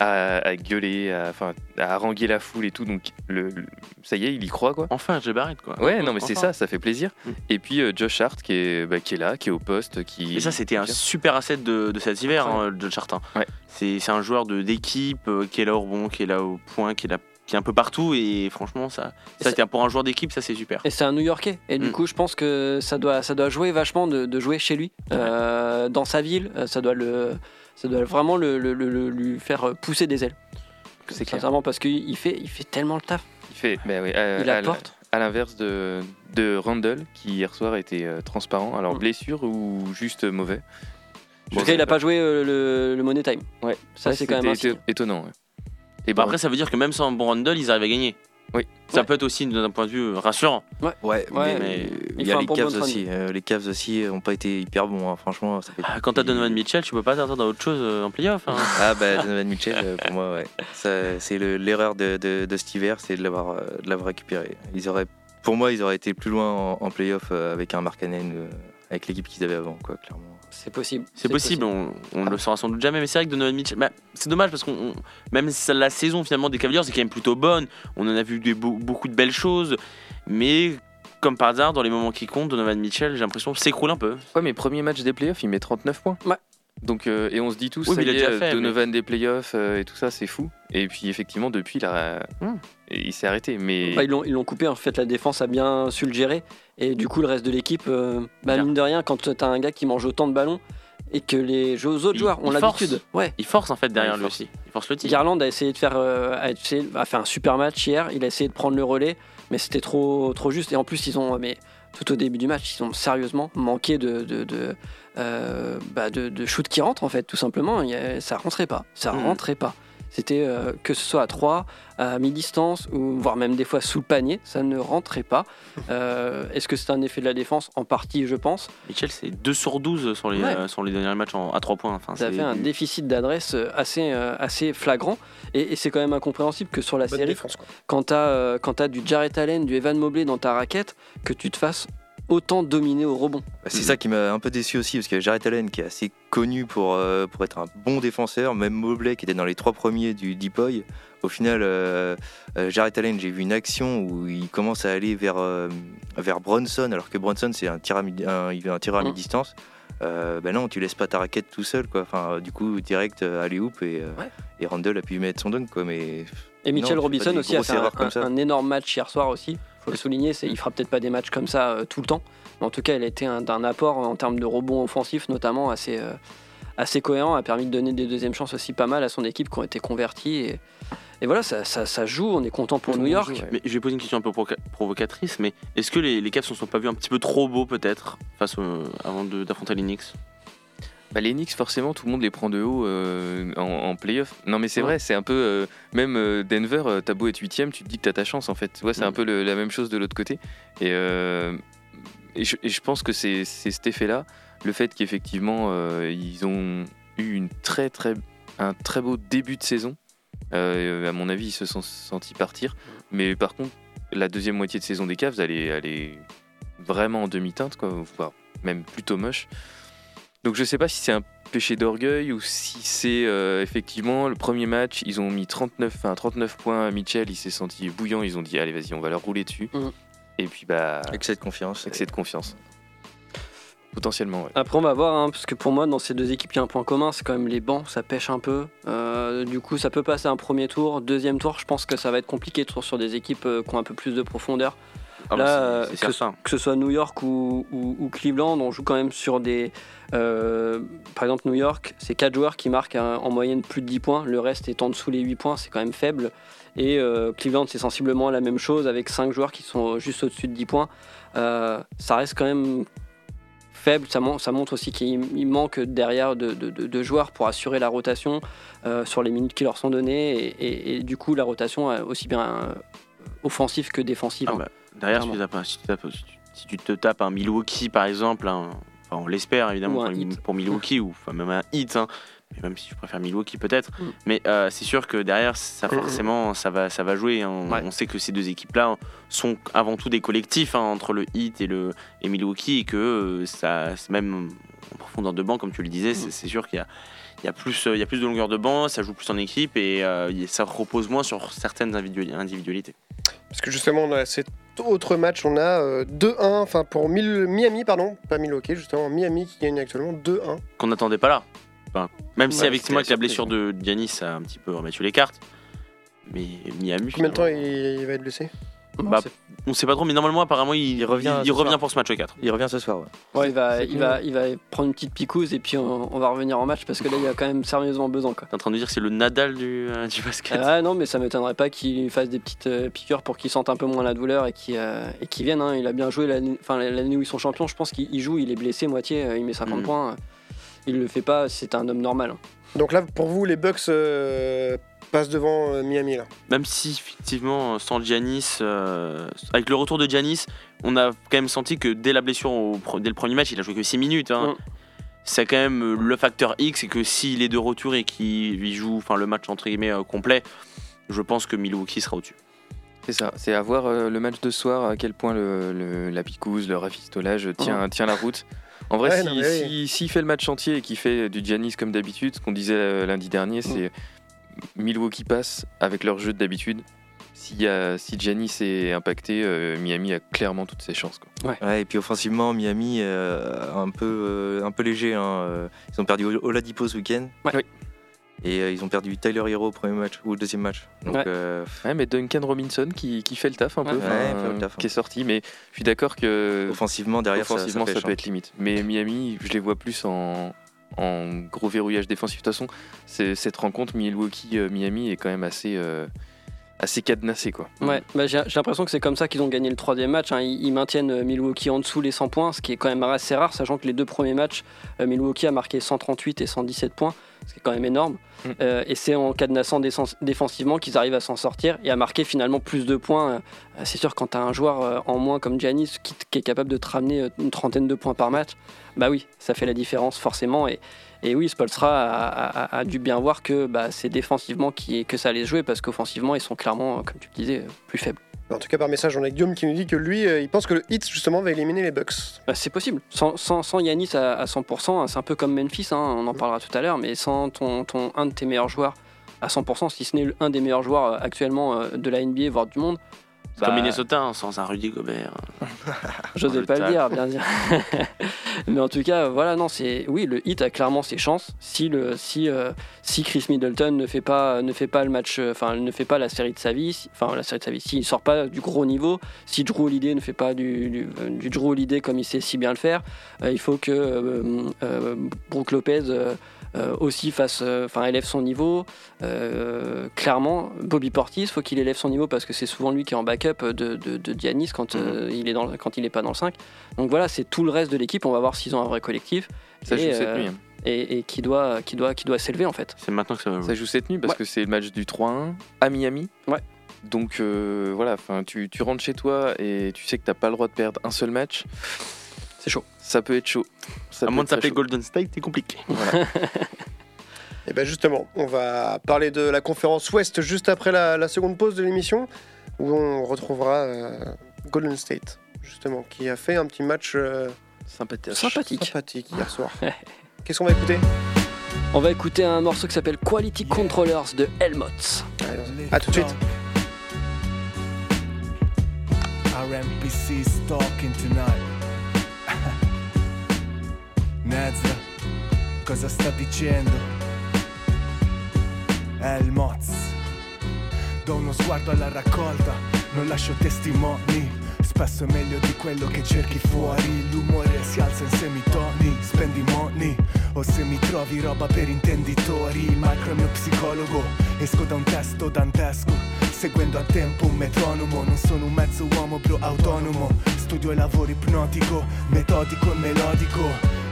à, à gueuler, à, enfin, à haranguer la foule et tout. Donc, le, le- ça y est, il y croit, quoi. Enfin, j'ai Barrett quoi. Ouais, non, mais c'est ça, ça fait plaisir. Mm. Et puis euh, Josh Hart qui est, bah, qui est là, qui est au poste, qui. Et ça, c'était un super asset de, de cet hiver, hein, John Chartin. Ouais. C'est c'est un joueur de- d'équipe euh, qui est là au rebond, qui est là au point, qui est là qui est un peu partout. Et franchement, ça, ça c'est- pour un joueur d'équipe, ça c'est super. et c'est un New-Yorkais. Et du Mm. coup, je pense que ça doit, ça doit jouer vachement de, de jouer chez lui, euh, dans sa ville. Ça doit le, ça doit vraiment le, le- le- le- lui faire pousser des ailes. C'est clair. Sincèrement, parce qu'il il fait, il fait tellement le taf. Il fait. bah oui, à, Il apporte. à l'inverse de, de Randall qui hier soir était euh, transparent. Alors Mm. blessure ou juste mauvais? En tout cas, il n'a pas joué euh, le, le Money Time. Ouais. Ça, Ouais, c'est quand même étonnant. ouais. Et Bon, bon, après, ça veut dire que même sans bon Randall, ils arrivent à gagner. Oui. Ça Ouais. peut être aussi d'un point de vue rassurant. Ouais, Ouais, mais, mais il y a un les Cavs bon aussi. euh, les Cavs aussi n'ont pas été hyper bons, hein, franchement. Ça fait Ah, Quand t'as Donovan Mitchell, tu peux pas t'attendre à autre chose euh, en playoff. hein. Ah bah Donovan Mitchell, euh, pour moi, ouais. C'est le- l'erreur de, de, de cet hiver, c'est de l'avoir euh, de l'avoir récupéré. Ils auraient, pour moi, ils auraient été plus loin en, en playoff euh, avec un Markkanen, euh, avec l'équipe qu'ils avaient avant, quoi, clairement. C'est possible. C'est possible, on, on le saura sans doute jamais, mais c'est vrai que Donovan Mitchell, bah, c'est dommage parce qu'on, on- même si la saison finalement des Cavaliers est quand même plutôt bonne, on en a vu des, beaucoup de belles choses, mais comme par hasard, dans les moments qui comptent, Donovan Mitchell, j'ai l'impression, s'écroule un peu. Ouais, mais premier match des playoffs, il met 39 points. Ouais. Donc, euh, et on se dit tous, Oui, ça mais il y a est, fait, Donovan des playoffs euh, et tout ça, c'est fou. Et puis effectivement, depuis, il, a- Hmm. il s'est arrêté. Mais Bah, ils l'ont ils l'ont coupé en fait la défense a bien su le gérer et du coup le reste de l'équipe euh, bah, mine de rien quand t'as un gars qui mange autant de ballons et que les jeux- autres Il- joueurs ont l'habitude ouais Il force en fait derrière Ouais, lui force. aussi, il force le tir. Garland a essayé de faire euh, a, essayé- a fait un super match hier il a essayé de prendre le relais mais c'était trop trop juste et en plus ils ont mais tout au début du match ils ont sérieusement manqué de de, de, euh, bah, de, de shoot qui rentre en fait tout simplement Il y a- ça rentrait pas ça Mhm. rentrait pas c'était euh, que ce soit à 3, à mi-distance, ou voire même des fois sous le panier, ça ne rentrait pas. Euh, Est-ce que c'est un effet de la défense? En partie, je pense. Mitchell, c'est 2 sur 12 sur les, Ouais. euh, sur les derniers matchs en- à 3 points. Enfin, Ça fait un déficit d'adresse assez, euh, assez flagrant. Et, et c'est quand même incompréhensible que sur la Bonne série, défense. Quand tu as, du Jarrett Allen, du Evan Mobley dans ta raquette, que tu te fasses autant dominer au rebond. Bah, c'est ça qui m'a un peu déçu aussi, parce que Jarrett Allen, qui est assez connu pour, euh, pour être un bon défenseur, même Mobley, qui était dans les trois premiers du Deepoy, au final, euh, euh, Jarrett Allen, j'ai vu une action où il commence à aller vers, euh, vers Bronson, alors que Bronson, c'est un tireur à, un, à Mm. mi-distance. Euh, ben non, tu laisses pas ta raquette tout seul, quoi. Enfin, du coup, direct aller hoop et, Ouais. et Randall a pu mettre son dunk, quoi. Mais Et Mitchell Non, Robinson aussi a fait un énorme match hier soir aussi. Faut le souligner, c'est, il fera peut-être pas des matchs comme ça euh, tout le temps. Mais en tout cas, il a été un- d'un apport en termes de rebond offensif, notamment assez, euh, assez cohérent, a permis de donner des deuxièmes chances aussi pas mal à son équipe qui ont été converties. Et, et voilà, ça, ça- ça joue, on est content pour New York. joue, ouais. Mais je vais poser une question un peu provoca- provocatrice, mais est-ce que les, les Cavs ne se sont pas vus un petit peu trop beaux peut-être face au- avant d'affronter les Knicks? Bah, les Knicks, forcément, tout le monde les prend de haut euh, en, en playoff. Non, mais c'est Ouais. vrai, c'est un peu. euh, même euh, Denver, t'as beau être 8ème, tu te dis que t'as ta chance en fait. Ouais, c'est un Mm. peu le- la même chose de l'autre côté. Et, et, je, et je pense que c'est cet effet-là, le fait qu'effectivement, ils ont eu une très, très, un très beau début de saison. À mon avis, ils se sont sentis partir. Mais par contre, la deuxième moitié de saison des Cavs, elle est, elle est vraiment en demi-teinte, quoi, voire même plutôt moche. Donc je sais pas si c'est un péché d'orgueil ou si c'est euh, effectivement le premier match, ils ont mis 39, enfin, 39 points à Mitchell, il s'est senti bouillant, ils ont dit allez vas-y on va leur rouler dessus. Mhm. Et puis bah Excès de confiance. excès de confiance. Potentiellement ouais. Après, on va voir, hein, parce que pour moi, dans ces deux équipes, il y a un point commun, c'est quand même les bancs, ça pêche un peu. Euh, du coup, ça peut passer un premier tour. Deuxième tour, je pense que ça va être compliqué sur- sur des équipes euh, qui ont un peu plus de profondeur. Ah Là, bah, euh, que, ce soit New York ou, ou- ou Cleveland, on joue quand même sur des. euh, par exemple, New York, c'est 4 joueurs qui marquent un- en moyenne plus de 10 points. Le reste est en dessous les 8 points, c'est quand même faible. Et euh, Cleveland, c'est sensiblement la même chose avec 5 joueurs qui sont juste au-dessus de 10 points. Euh, ça reste quand même faible. Ça, mon- ça montre aussi qu'il il manque derrière de, de- de- de joueurs pour assurer la rotation euh, sur les minutes qui leur sont données. Et, et- et du coup, la rotation aussi bien offensive que défensive. Ah hein. bah, derrière, si tu, Clairement. tapes un- si, tu tapes- si tu- si tu te tapes un Milwaukee par exemple, un- enfin, on l'espère évidemment pour, hit. pour Milwaukee ou enfin, même un hit, hein, mais même si je préfère Milwaukee peut-être, Mm. mais euh, c'est sûr que derrière, ça Mm, mm. forcément, ça va, ça va jouer. hein. On, Ouais. on sait que ces deux équipes-là sont avant tout des collectifs hein, entre le hit et le et Milwaukee et que euh, ça, même en profondeur de banc, comme tu le disais, Mm. c'est sûr qu'il y a il y, a plus, euh, il y a plus de longueur de banc, ça joue plus en équipe et euh, ça repose moins sur certaines individuali- individualités. Parce que justement, on a cet autre match, on a euh, 2-1, enfin pour Miami, pardon, pas Milwaukee, justement, Miami qui gagne actuellement 2-1. qu'on n'attendait pas là. Enfin, même si effectivement avec la blessure de Giannis ça a un petit peu rebattu les cartes. Mais Miami, Combien de temps il va être blessé? Bah, on sait pas trop, mais normalement apparemment il, Il revient il, revient soir. pour ce match 4. Il revient ce soir. ouais. Ouais, il, va, il, va, il va prendre une petite picouse et puis on, on va revenir en match parce que là il y a quand même sérieusement besoin. Quoi. T'es en train de dire que c'est le Nadal du, euh, du basket. Ah non, mais ça m'étonnerait pas qu'il fasse des petites euh, piqûres pour qu'il sente un peu moins la douleur et qu'il euh, vienne. hein. Il a bien joué l'année où ils sont champions. Je pense qu'il il joue, il est blessé moitié, euh, il met 50 Mhm. points. Il le fait pas, c'est un homme normal. hein. Donc là, pour vous, les Bucks euh, passent devant euh, Miami, là. Même si effectivement sans Giannis, euh, avec le retour de Giannis, on a quand même senti que dès la blessure, au pre- dès le premier match, il a joué que 6 minutes. hein. Mm. C'est quand même euh, le facteur X, c'est que s'il est de retour et qu'il joue enfin, le match entre guillemets euh, complet, je pense que Milwaukee sera au-dessus. C'est ça, c'est à voir euh, le match de soir, à quel point le, le- la picouse, le rafistolage tient, tient la route. En vrai, Ouais, si- mais si- s'il fait le match entier et qu'il fait du Giannis comme d'habitude, ce qu'on disait euh, lundi dernier, c'est Milwaukee passe avec leur jeu de d'habitude. S'il y a- si Giannis est impacté, euh, Miami a clairement toutes ses chances. Quoi. Ouais, et puis offensivement, Miami, euh, un, peu, euh, un peu léger. hein, Ils ont perdu Oladipo ce week-end. Ouais. Oui. Et euh, ils ont perdu Tyler Hero au premier match ou au deuxième match. Donc, Ouais. euh, Ouais, mais Duncan Robinson qui, qui fait le taf un peu, Ouais. enfin, Ouais, il fait le taf, hein. qui est sorti, mais je suis d'accord que offensivement, derrière, ça- offensivement ça, ça, peut être limite. Mais Miami, je les vois plus en, en gros verrouillage défensif. De toute façon, cette rencontre Milwaukee-Miami est quand même assez, euh, assez cadenassée. Quoi. Ouais, bah, j'ai l'impression que c'est comme ça qu'ils ont gagné le troisième match. hein. Ils, ils maintiennent euh, Milwaukee en dessous les 100 points, ce qui est quand même assez rare, sachant que les deux premiers matchs, euh, Milwaukee a marqué 138 et 117 points, ce qui est quand même énorme. Mm. Euh, et c'est en cadenassant défens- défensivement qu'ils arrivent à s'en sortir et à marquer finalement plus de points. C'est sûr, quand tu as un joueur en moins comme Giannis qui, qui est capable de te ramener une trentaine de points par match, bah oui, ça fait la différence forcément. Et, et oui, Spolstra a, a- a dû bien voir que bah, c'est défensivement qui, que ça allait se jouer parce qu'offensivement, ils sont clairement, comme tu le disais, plus faibles. En tout cas, par message, on a Guillaume qui nous dit que lui, euh, il pense que le Hit, justement, va éliminer les Bucks. Bah, c'est possible. Sans, sans, sans Yanis à, à 100%, hein, c'est un peu comme Memphis, hein, on en parlera tout à l'heure, mais sans ton, ton, un de tes meilleurs joueurs à 100%, si ce n'est un des meilleurs joueurs euh, actuellement euh, de la NBA, voire du monde, bah, Comme Minnesota, hein, sans un Rudy Gobert. J'osais le pas le dire, bien dire. Mais en tout cas, voilà, non, c'est oui, le hit a clairement ses chances. Si le si euh, si Chris Middleton ne fait pas ne fait pas le match, euh, enfin ne fait pas la série de sa vie, si- enfin la série de sa vie, s'il sort pas du gros niveau, si Drew Holiday ne fait pas du du, euh, du Drew Holiday comme il sait si bien le faire, euh, il faut que euh, Brook Lopez aussi fasse, euh, enfin élève son niveau. Euh, clairement, Bobby Portis, faut qu'il élève son niveau parce que c'est souvent lui qui est en backup de, de, de Giannis quand euh, il est dans quand il est pas dans le 5. Donc voilà, c'est tout le reste de l'équipe. On va voir s'ils ont un vrai collectif. Ça Et, joue cette euh, nuit. hein. et, et qui doit, qui doit, qui doit s'élever en fait. C'est maintenant que ça va jouer. Ça joue cette nuit parce Ouais. que c'est le match du 3-1 à Miami. Ouais. Donc euh, voilà, enfin, tu, tu rentres chez toi et tu sais que t'as pas le droit de perdre un seul match. C'est chaud. Ça peut être chaud. Ça À moins de chaud. Golden State, c'est compliqué. Voilà. Et bien justement, on va parler de la conférence Ouest juste après la, la seconde pause de l'émission, où on retrouvera euh, Golden State, justement, qui a fait un petit match euh, Sympathique. Sympathique. sympathique hier soir. Qu'est-ce qu'on va écouter? On va écouter un morceau qui s'appelle Quality Controllers de Helmut. À tout de suite. RMPC's talking tonight. Nezza, cosa sta dicendo? È il Moz. Do uno sguardo alla raccolta, non lascio testimoni. Spesso è meglio di quello che cerchi fuori. L'umore si alza in semitoni, spendi money. O se mi trovi roba per intenditori. Macro è mio psicologo, esco da un testo dantesco. Seguendo a tempo un metronomo, non sono un mezzo uomo bro autonomo. Studio e lavoro ipnotico, metodico e melodico.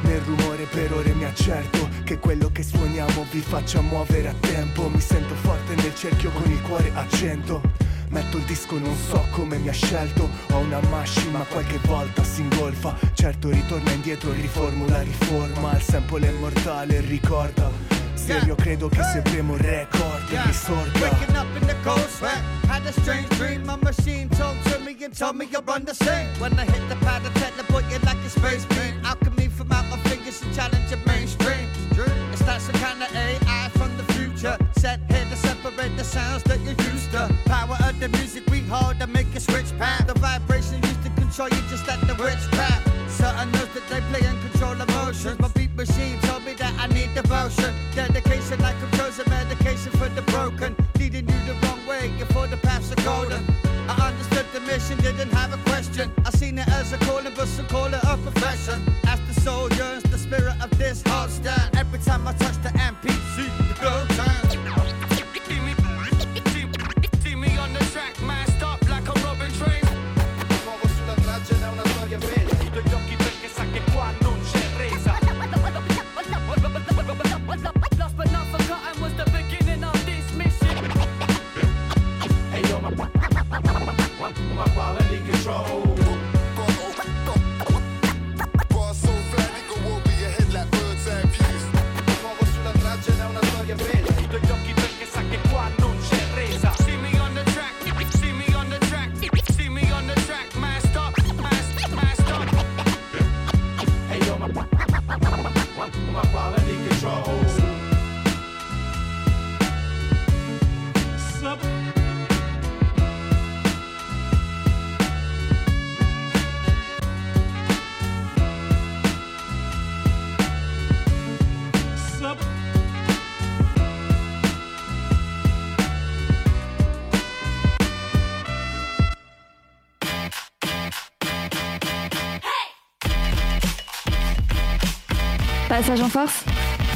Nel rumore per ore mi accerto che quello che suoniamo vi faccia muovere a tempo. Mi sento forte nel cerchio con il cuore a cento. Metto il disco, non so come mi ha scelto. Ho una masci, ma qualche volta si ingolfa. Certo, ritorna indietro, riformula, riforma. Il sample è mortale, ricorda. Serio, credo che se avremo record, risorga. Had a strange dream. My machine talked to me and told me I run the same. When I hit the pad, I teleport you like a space beam. Alchemy from out my fingers and challenge the mainstream. It's that some kind of AI from the future. Set here to separate the sounds that you're used to. Power of the music we hold to make you switch path. The vibration used to control you just like the witchcraft. Certain notes that they play and control emotions. My beat machine told me that I need devotion. Dedication like I'm chosen medication for the broken. Leading you the wrong way before the golden. I understood the mission, didn't have a question. I seen it as a calling, but some call it a profession. As the soul yearns, the spirit of this heart stand. Every time I touch the control. Passage en force,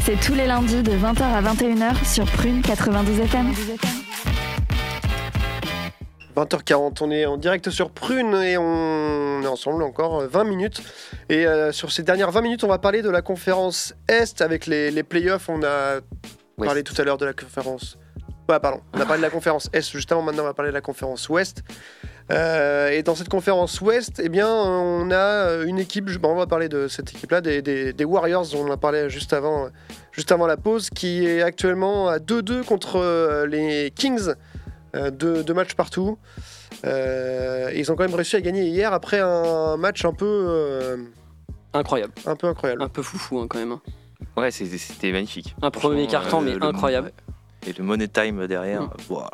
c'est tous les lundis de 20h à 21h sur Prune 92 FM. 20h40, on est en direct sur Prune et on est ensemble encore euh, 20 minutes. Et euh, sur ces dernières 20 minutes, on va parler de la conférence Est avec les, les playoffs. On a parlé tout à l'heure de la conférence. Ouais, pardon. On a parlé de la conférence Est juste avant. Maintenant, on va parler de la conférence Ouest. Euh, et dans cette conférence Ouest, eh bien, on a une équipe. bon, on va parler de cette équipe-là, des, des- des Warriors, dont on a parlé juste avant, juste avant la pause, qui est actuellement à 2-2 contre euh, les Kings. Euh, deux, deux matchs partout. Euh, ils ont quand même réussi à gagner hier après un match un peu, euh, Incroyable. un peu incroyable. Un peu foufou hein, quand même. hein. Ouais, c'était magnifique. Un premier carton, mais le- incroyable. Et le money time derrière, Mm. ouah.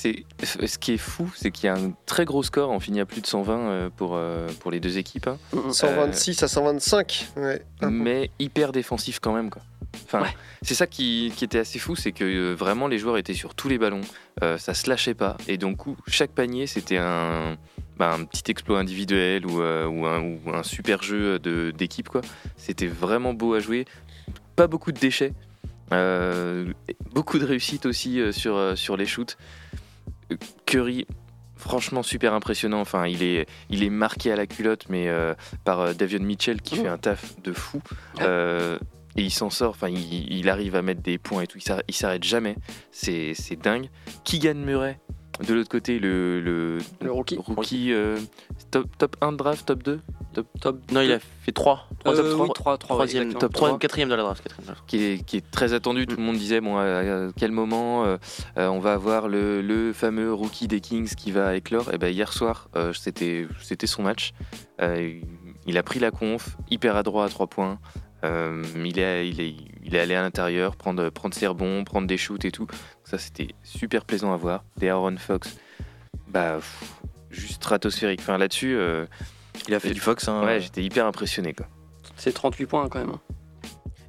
C'est ce qui est fou, c'est qu'il y a un très gros score. On finit à plus de 120 euh, pour euh, pour les deux équipes, hein. 126 à 125. Ouais. mais hyper défensif quand même quoi. Enfin, c'est ça qui, qui était assez fou, c'est que euh, vraiment les joueurs étaient sur tous les ballons, euh, ça se lâchait pas, et donc chaque panier c'était un, bah, un petit exploit individuel ou, euh, ou, un, ou un super jeu de- d'équipe quoi. C'était vraiment beau à jouer, pas beaucoup de déchets, euh, et beaucoup de réussite aussi euh, sur, euh, sur les shoots. Curry, franchement super impressionnant. Enfin, il est, il est marqué à la culotte, mais euh, par euh, Davion Mitchell qui fait un taf de fou. Euh, et il s'en sort. Enfin, il, il arrive à mettre des points et tout. Il s'arrête- jamais. C'est c'est dingue. Keegan Murray. De l'autre côté, le, le, Le rookie. rookie, euh, top, top 1 de draft, top 2 top, top Non, il a fait 3. Euh, top oui, 3. trois, trois, troisième, exactement. top Trois. 3, quatrième de la draft. quatrième de la draft. qui est, qui est très attendu. Tout le monde disait bon, à, quel moment euh, euh, on va avoir le, le fameux rookie des Kings qui va éclore. Et ben hier soir, euh, c'était son match. Euh, il a pris la conf, hyper adroit à trois points. Euh, il, est, il, est, il est allé à l'intérieur, prendre, prendre ses rebonds, prendre des shoots et tout. Ça, c'était super plaisant à voir. Des Aaron Fox, bah, pff, juste stratosphérique. Enfin, là-dessus, euh, Il a fait du Fox. Hein, ouais, j'étais hyper impressionné. Quoi C'est 38 points quand même.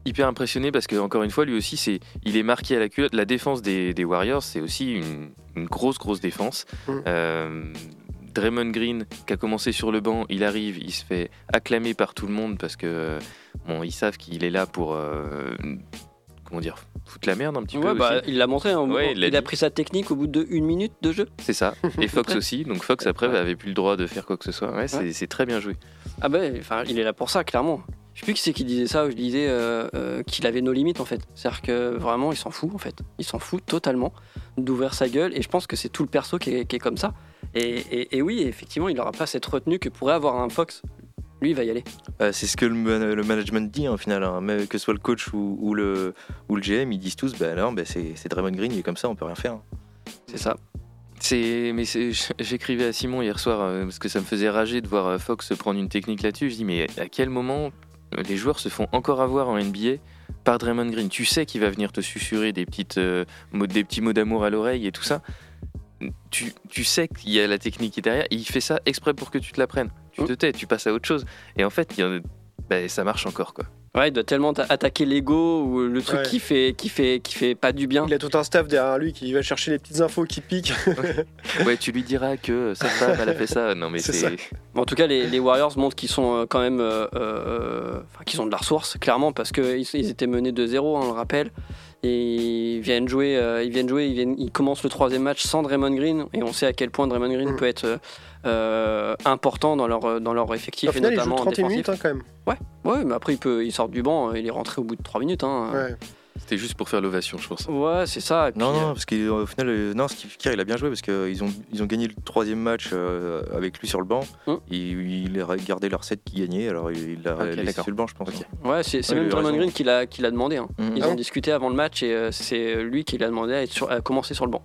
hyper impressionné parce que encore une fois lui aussi c'est il est marqué à la culotte la défense des, des Warriors c'est aussi une, une grosse grosse défense Mm. Euh, Draymond Green qui a commencé sur le banc il arrive il se fait acclamer par tout le monde parce que bon ils savent qu'il est là pour euh, comment dire foutre la merde un petit peu bah, aussi. il l'a montré. hein. Ouais, il a pris sa technique au bout de une minute de jeu. c'est ça et Fox aussi donc Fox après Ouais. avait plus le droit de faire quoi que ce soit ouais, c'est très bien joué Ah ben, enfin, il est là pour ça, clairement. Je sais plus qui c'est qui disait ça, je disais euh, euh, qu'il avait nos limites en fait. C'est-à-dire que vraiment, il s'en fout en fait. Il s'en fout totalement d'ouvrir sa gueule, et je pense que c'est tout le perso qui est, qui est comme ça. Et, et- et oui, effectivement, il n'aura pas cette retenue que pourrait avoir un Fox. Lui, il va y aller. Euh, c'est ce que le, man- le management dit hein, au final, hein. Mais que ce soit le coach ou, ou le, ou le GM, ils disent tous bah non, bah, c'est Draymond Green, il est comme ça, on peut rien faire. hein. C'est ça. C'est, mais j'écrivais à Simon hier soir euh, parce que ça me faisait rager de voir euh, Fox prendre une technique là-dessus. Je dis mais à quel moment les joueurs se font encore avoir en NBA par Draymond Green? Tu sais qu'il va venir te susurrer des petites euh, des petits mots d'amour à l'oreille et tout ça. Tu, tu sais qu'il y a la technique qui est derrière et il fait ça exprès pour que tu te la prennes. Tu te tais, tu passes à autre chose. Et en fait, il y en a- bah, ça marche encore quoi. Ouais, il doit tellement t'a- attaquer l'ego ou le truc Ouais. qui fait, qui fait, qui fait pas du bien. Il a tout un staff derrière lui qui va chercher les petites infos qui piquent. Ouais, tu lui diras que cette femme elle a fait ça. Non mais C'est c'est. ça. En tout cas, les, les Warriors montrent qu'ils sont euh, quand même, euh, euh, enfin, qu'ils ont de la ressource, clairement, parce qu'ils ils étaient menés de 0 on le rappelle. Et ils viennent jouer, euh, ils viennent jouer, ils, viennent, ils commencent le troisième match sans Draymond Green, et on sait à quel point Draymond Green Mm. peut être euh, euh, important dans leur, dans leur effectif, Au final, et il joue notamment en 31 défensif. minutes hein, quand même. Ouais, mais après, il, peut, il sort du banc, il est rentré au bout de 3 minutes. Hein. Ouais. C'était juste pour faire l'ovation, je pense. Ouais, c'est ça. et puis, Non, euh, non, parce qu'au final, euh, non, Steve Kerr, il a bien joué parce qu'ils ont, ils ont gagné le troisième match euh, avec lui sur le banc. Hum. Il, il a gardé leur set qui gagnait, alors il il l'a Ok, laissé sur le banc, je pense. Hein. Ouais, c'est Ouais, même a Draymond. Green qui l'a qui l'a demandé. hein. Mhm. Ils Ah ont bon discuté avant le match et euh, c'est lui qui l'a demandé à, être sur- à commencer sur le banc.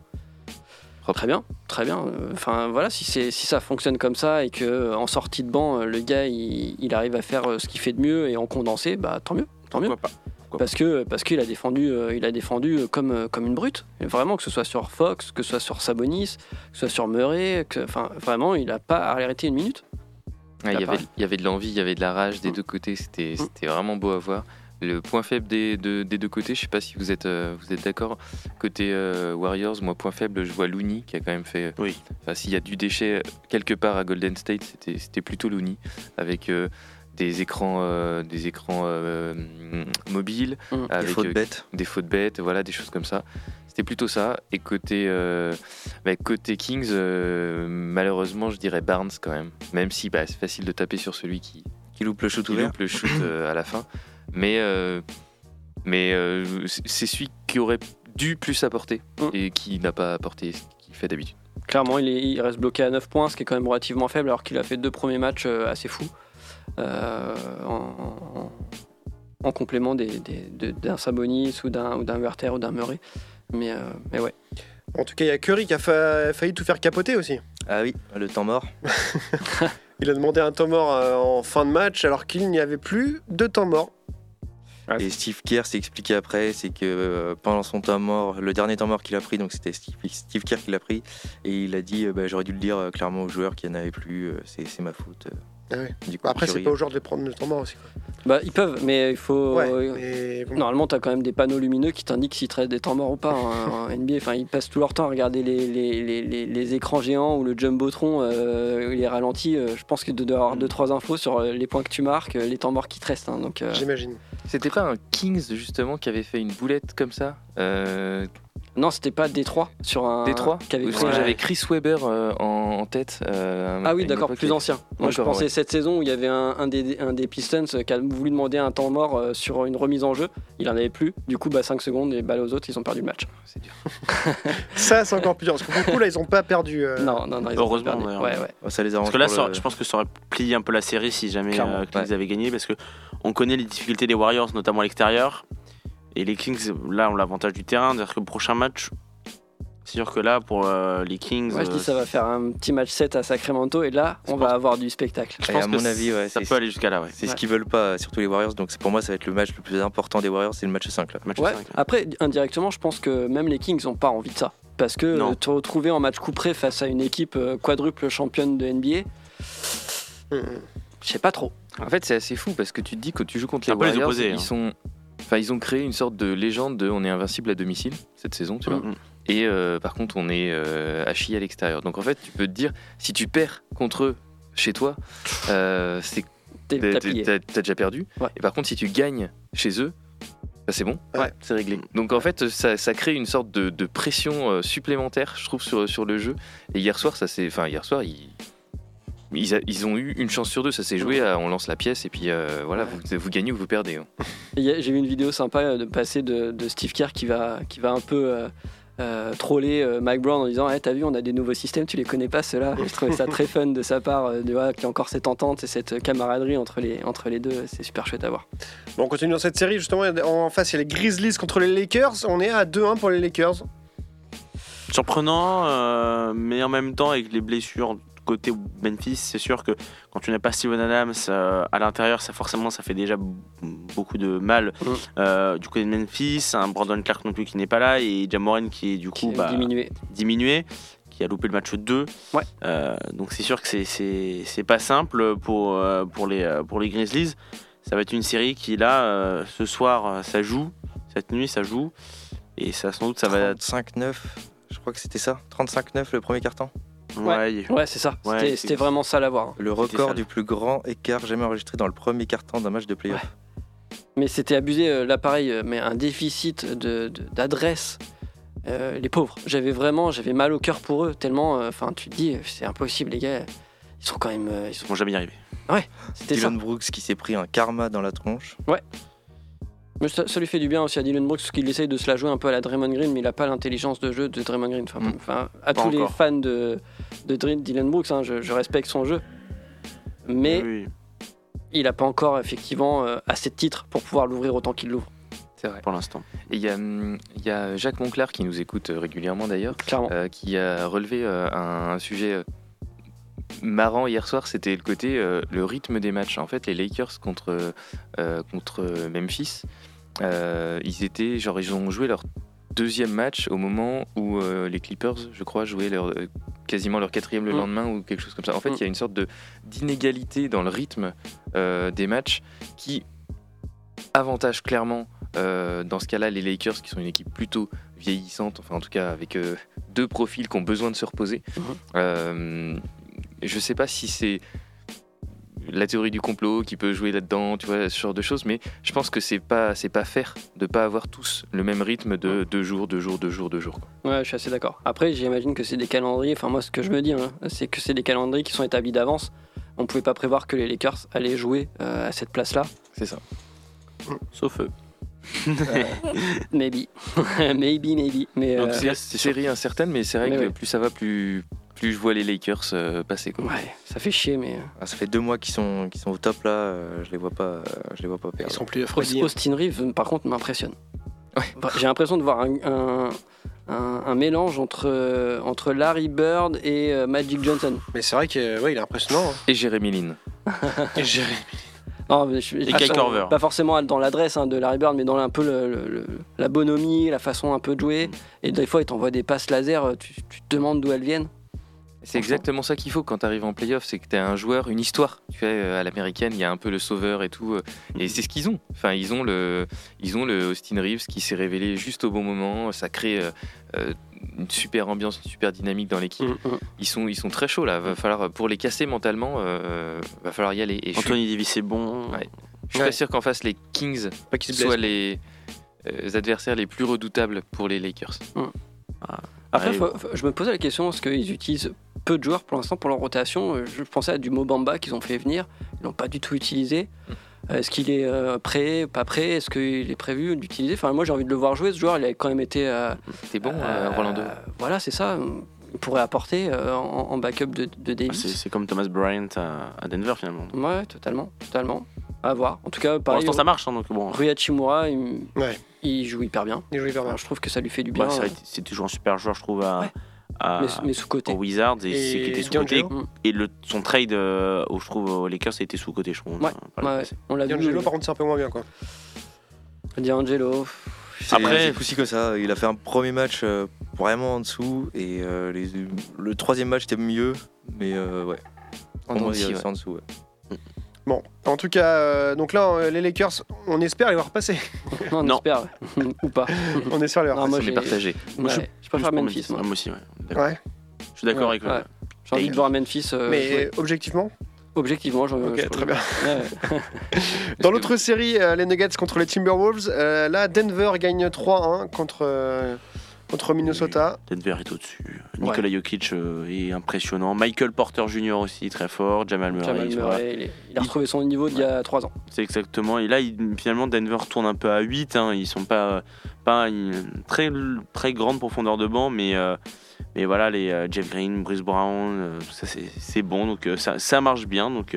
Très bien, très bien. Enfin voilà, si, c'est- si ça fonctionne comme ça et que en sortie de banc, le gars il, il arrive à faire ce qu'il fait de mieux et en condensé, bah tant mieux, tant mieux. Pourquoi pas Pourquoi Parce que parce qu'il a défendu, euh, il a défendu euh, comme euh, comme une brute. Et vraiment que ce soit sur Fox, que ce soit sur Sabonis, que ce soit sur Murray, que enfin vraiment il a pas arrêté une minute. Ouais, il, y avait, il y avait de l'envie, il y avait de la rage des Mm. deux côtés, c'était c'était vraiment beau à voir. Le point faible des, de- des deux côtés, je sais pas si vous êtes, euh, vous êtes d'accord. Côté euh, Warriors, moi, point faible, je vois Looney qui a quand même fait. Oui. Enfin, s'il y a du déchet quelque part à Golden State, c'était c'était plutôt Looney. Avec euh, des écrans, euh, des écrans euh, mobiles, Mm. Des fautes euh, bêtes. des fautes bêtes, voilà, des choses comme ça. C'était plutôt ça. Et côté, bah, côté Kings, malheureusement, je dirais Barnes quand même. Même si bah, c'est facile de taper sur celui qui, Qui loupe le shoot qui ouvert. loupe le shoot à la fin. Mais, mais c'est celui qui aurait dû plus apporter Mm. et qui n'a pas apporté ce qu'il fait d'habitude. Clairement, il, est- il reste bloqué à 9 points, ce qui est quand même relativement faible, alors qu'il a fait deux premiers matchs assez fous. Euh, en, en- en complément des- des- de- d'un Sabonis ou d'un d'un Werther ou d'un Murray. Mais, euh, mais ouais. En tout cas, il y a Curry qui a fa- failli tout faire capoter aussi. Ah oui, le temps mort. Il a demandé un temps mort euh, en fin de match alors qu'il n'y avait plus de temps mort. Et Steve Kerr s'est expliqué après, c'est que pendant son temps mort, le dernier temps mort qu'il a pris, donc c'était Steve, Steve Kerr qui l'a pris, et il a dit bah, j'aurais dû le dire clairement aux joueurs qu'il n'y en avait plus, c'est c'est ma faute. Ah ouais. Du coup, après, c'est pas au genre de prendre le temps mort aussi. quoi. Bah, ils peuvent, mais il faut. Ouais, mais bon. Normalement, tu as quand même des panneaux lumineux qui t'indiquent s'ils traitent des temps morts ou pas hein, en NBA. Enfin, ils passent tout leur temps à regarder les, les, les, les- les écrans géants ou le jumbotron, euh, les ralentis. euh, je pense que de doit avoir 2-3 infos sur euh, les points que tu marques, euh, les temps morts qui te restent. hein, donc, euh, J'imagine. C'était pas un Kings justement qui avait fait une boulette comme ça euh, Non, c'était pas Détroit sur un. Détroit que un- J'avais Chris Weber euh, en, en tête. euh, Ah oui, d'accord, plus ancien. Moi, je pensais ouais. cette saison où il y avait un, un des, un des Pistons euh, qui a voulu demander un temps mort euh, sur une remise en jeu. Il en avait plus. Du coup, bah, 5 secondes et balle aux autres, ils ont perdu le match. C'est dur. Ça, c'est encore plus dur. Parce que beaucoup, là, ils ont pas perdu. euh, Non, non, non, ils ont Heureusement, perdu. d'ailleurs. Ouais, ouais. Ça les arrange Parce que là, pour ça- le- je pense que ça aurait plié un peu la série si jamais Kings avait gagné, parce que on connaît les difficultés des Warriors, notamment à l'extérieur. Et les Kings, là, ont l'avantage du terrain. C'est-à-dire que le prochain match, c'est sûr que là, pour euh, les Kings, Moi, je dis euh, ça va faire un petit match 7 à Sacramento et là, on va avoir du spectacle. je Et pense à que mon avis, ouais, ça c'est- peut aller jusqu'à là. Ouais. C'est ce qu'ils veulent pas, surtout les Warriors. Donc c'est pour moi, ça va être le match le plus important des Warriors, c'est le match 5 là. Match Ouais. 5. Après, indirectement, je pense que même les Kings n'ont pas envie de ça. Parce que Non. te retrouver en match coup près face à une équipe euh, quadruple championne de NBA, je sais pas trop. En fait, c'est assez fou parce que tu te dis que tu joues contre les peu les Warriors, opposés, ils hein. sont. Enfin, ils ont créé une sorte de légende de on est invincible à domicile cette saison, tu vois. Mhm. Et euh, par contre, on est euh, à chier à l'extérieur. Donc en fait, tu peux te dire, si tu perds contre eux chez toi, euh, c'est T'es- t'as déjà perdu. Ouais. Et par contre, si tu gagnes chez eux, bah, c'est bon. Ouais. C'est réglé. Donc en fait, ça, ça crée une sorte de, de pression euh, supplémentaire, je trouve, sur, sur le jeu. Et hier soir, ça s'est, enfin hier soir, ils, ils, a- ils ont eu une chance sur deux. Ça s'est joué. à- on lance la pièce et puis euh, voilà, vous, vous gagnez ou vous perdez. hein. J'ai vu une vidéo sympa euh, de passer de, de Steve Kerr qui va, qui va un peu euh, euh, troller euh, Mike Brown en disant hey, T'as vu, on a des nouveaux systèmes, tu les connais pas ceux-là? Je trouvais ça très fun de sa part, euh, de voir qu'il y a encore cette entente et cette camaraderie entre les, entre les deux. C'est super chouette à voir. Bon, on continue dans cette série. Justement, en face, il y a les Grizzlies contre les Lakers. On est à 2-1 pour les Lakers. Surprenant, euh, mais en même temps, avec les blessures côté Memphis, c'est sûr que quand tu n'as pas Steven Adams euh, à l'intérieur, ça forcément ça fait déjà beaucoup de mal. Mm. Euh, du côté de Memphis, un Brandon Clark non plus qui n'est pas là et Jamoran qui est du Qui coup est bah, diminué. diminué, qui a loupé le match 2. Ouais. Euh, donc c'est sûr que c'est- c'est c'est pas simple pour, euh, pour, les, pour les Grizzlies. Ça va être une série qui là, euh, ce soir, ça joue. Cette nuit, ça joue. Et ça, sans doute, ça va. 35-9, je crois que c'était ça. 35-9 le premier carton. Ouais, Ouais, c'est ça. Ouais, C'était- vraiment ça à voir. hein. Le record du plus grand écart jamais enregistré dans le premier carton d'un match de playoff. Mais c'était abusé, euh, là pareil, euh, mais un déficit de- de- d'adresse. Euh, les pauvres, j'avais vraiment, j'avais mal au cœur pour eux, tellement, euh, enfin, tu te dis, c'est impossible, les gars. Ils sont quand même, euh, ils sont- Ils vont jamais y arriver. c'était ça. Dylan Brooks qui s'est pris un karma dans la tronche. Mais ça, ça lui fait du bien aussi à Dylan Brooks, parce qu'il essaye de se la jouer un peu à la Draymond Green, mais il a pas l'intelligence de jeu de Draymond Green. Enfin, Mm. enfin, à Pas tous les fans de, de Dr- Dylan Brooks, hein, je, je respecte son jeu, mais Oui, il a pas encore effectivement euh, assez de titres pour pouvoir l'ouvrir autant qu'il l'ouvre, C'est vrai. pour l'instant. Et il y, a, il y a Jacques Monclar qui nous écoute euh, régulièrement d'ailleurs, euh, qui a relevé euh, un, un sujet euh, marrant hier soir, c'était le côté euh, le rythme des matchs. En fait, les Lakers contre euh, contre Memphis, euh, ils étaient genre ils ont joué leur deuxième match au moment où euh, les Clippers, je crois, jouaient leur euh, quasiment leur quatrième le Mm. lendemain ou quelque chose comme ça. En fait, Mm. il y a une sorte de d'inégalité dans le rythme des matchs qui avantage clairement dans ce cas-là les Lakers qui sont une équipe plutôt vieillissante, enfin en tout cas avec deux profils qui ont besoin de se reposer. Euh, je sais pas si c'est la théorie du complot qui peut jouer là-dedans, tu vois, ce genre de choses, mais je pense que c'est pas c'est pas faire de pas avoir tous le même rythme de deux jours, deux jours, deux jours, deux jours. Ouais, je suis assez d'accord. Après, j'imagine que c'est des calendriers. Enfin, moi, ce que je me dis, hein, c'est que c'est des calendriers qui sont établis d'avance. On pouvait pas prévoir que les Lakers allaient jouer euh, à cette place-là. C'est ça. Sauf eux. Maybe, maybe, maybe. Mais Donc euh, c'est c'est série incertaine, mais c'est vrai Mais que ouais. plus ça va, plus plus je vois les Lakers euh, passer. Quoi. ouais, ça fait chier, mais Ah, ça fait deux mois qu'ils sont, qu'ils sont au top là, euh, je les vois pas, euh, je les vois pas Ils perdre. sont plus Aust- Freddy. Austin Reeves, par contre, m'impressionne. J'ai l'impression de voir un, un- un- un mélange entre, euh, entre Larry Bird et euh, Magic Johnson. Mais c'est vrai qu'il ouais, il est impressionnant. hein. Et Jérémy Lin. Et Jérémy. Non, mais je- Et pas- forcément dans l'adresse hein, de Larry Bird, mais dans un peu le- le- le- la bonhomie, la façon un peu de jouer. Et des fois, il t'envoie des passes laser, tu, tu te demandes d'où elles viennent. C'est exactement ça qu'il faut quand tu arrives en playoff, c'est que tu as un joueur, une histoire. Tu vois, euh, à l'américaine, il y a un peu le sauveur et tout. euh, Et c'est ce qu'ils ont. Enfin, ils ont le, ils ont le Austin Reeves qui s'est révélé juste au bon moment. Ça crée euh, une super ambiance, une super dynamique dans l'équipe. Ils sont, ils sont très chauds là. Va falloir pour les casser mentalement, euh, va falloir y aller. Et je Anthony Davis c'est bon. Ouais. je suis Ouais. pas sûr qu'en face les Kings Pas soient les euh, adversaires les plus redoutables pour les Lakers. Après, Ouais, faut- faut- je me posais la question est-ce qu'ils utilisent peu de joueurs pour l'instant pour leur rotation? Euh, Je pensais à du Mobamba qu'ils ont fait venir, ils l'ont pas du tout utilisé. Euh, Est-ce qu'il est euh, prêt, pas prêt? Est-ce qu'il est prévu d'utiliser? Enfin, moi j'ai envie de le voir jouer. Ce joueur, il a quand même été. euh, C'était bon, euh, Rolando. Voilà, c'est ça. Il pourrait apporter euh, en, en backup de, de Ah, Davis. C'est c'est comme Thomas Bryant à, à Denver finalement. Ouais, totalement, totalement. À voir. En tout cas, Pour l'instant ça marche, hein, donc bon. Rui Hachimura, il, Ouais. il joue hyper bien. Il joue hyper bien. Alors, je trouve que ça lui fait du bien. C'est vrai euh, que c'est toujours un super joueur, je trouve, à, à- mais, mais sous côté. aux Wizards et, Et c'est qui était sous côté. Et le, son trade, euh, où je trouve aux Lakers, a été sous côté, je trouve. Ouais, euh, ouais, on l'a vu. D'Angelo, par contre, c'est un peu moins bien, quoi. D'Angelo. C'est Après- c'est plus si que ça. Il a fait un premier match euh, vraiment en dessous et euh, les- le troisième match était mieux, mais euh, ouais. En ouais. en dessous. ouais. Bon, en tout cas, euh, donc là, euh, les Lakers, on espère les voir passer. Non, on Non. espère. Ou pas. on espère les voir Non, moi, j'ai- partagé. Moi, je Ouais, je préfère Plus pour Memphis. moi. Moi aussi, ouais. passer. D'accord. Ouais. Je suis d'accord Ouais, avec ouais. J'ai envie de voir Memphis. euh, Mais jouer. objectivement, objectivement, j'en ok, je- très bien. Ouais. Dans l'autre série, euh, les Nuggets contre les Timberwolves, euh, là, Denver gagne 3-1 contre, euh, contre Minnesota. Denver est au-dessus. Nikola Jokic euh, est impressionnant. Michael Porter Jr. aussi très fort. Jamal Murray. Jamal il, est- il a retrouvé son niveau d'il y a 3 ans. C'est exactement. Et là, il- finalement, Denver tourne un peu à 8. Hein. Ils sont pas, pas une très, très grande profondeur de banc, mais, euh, mais voilà, les euh, Jeff Green, Bruce Brown, euh, tout ça, c'est bon. Donc ça, ça marche bien. Donc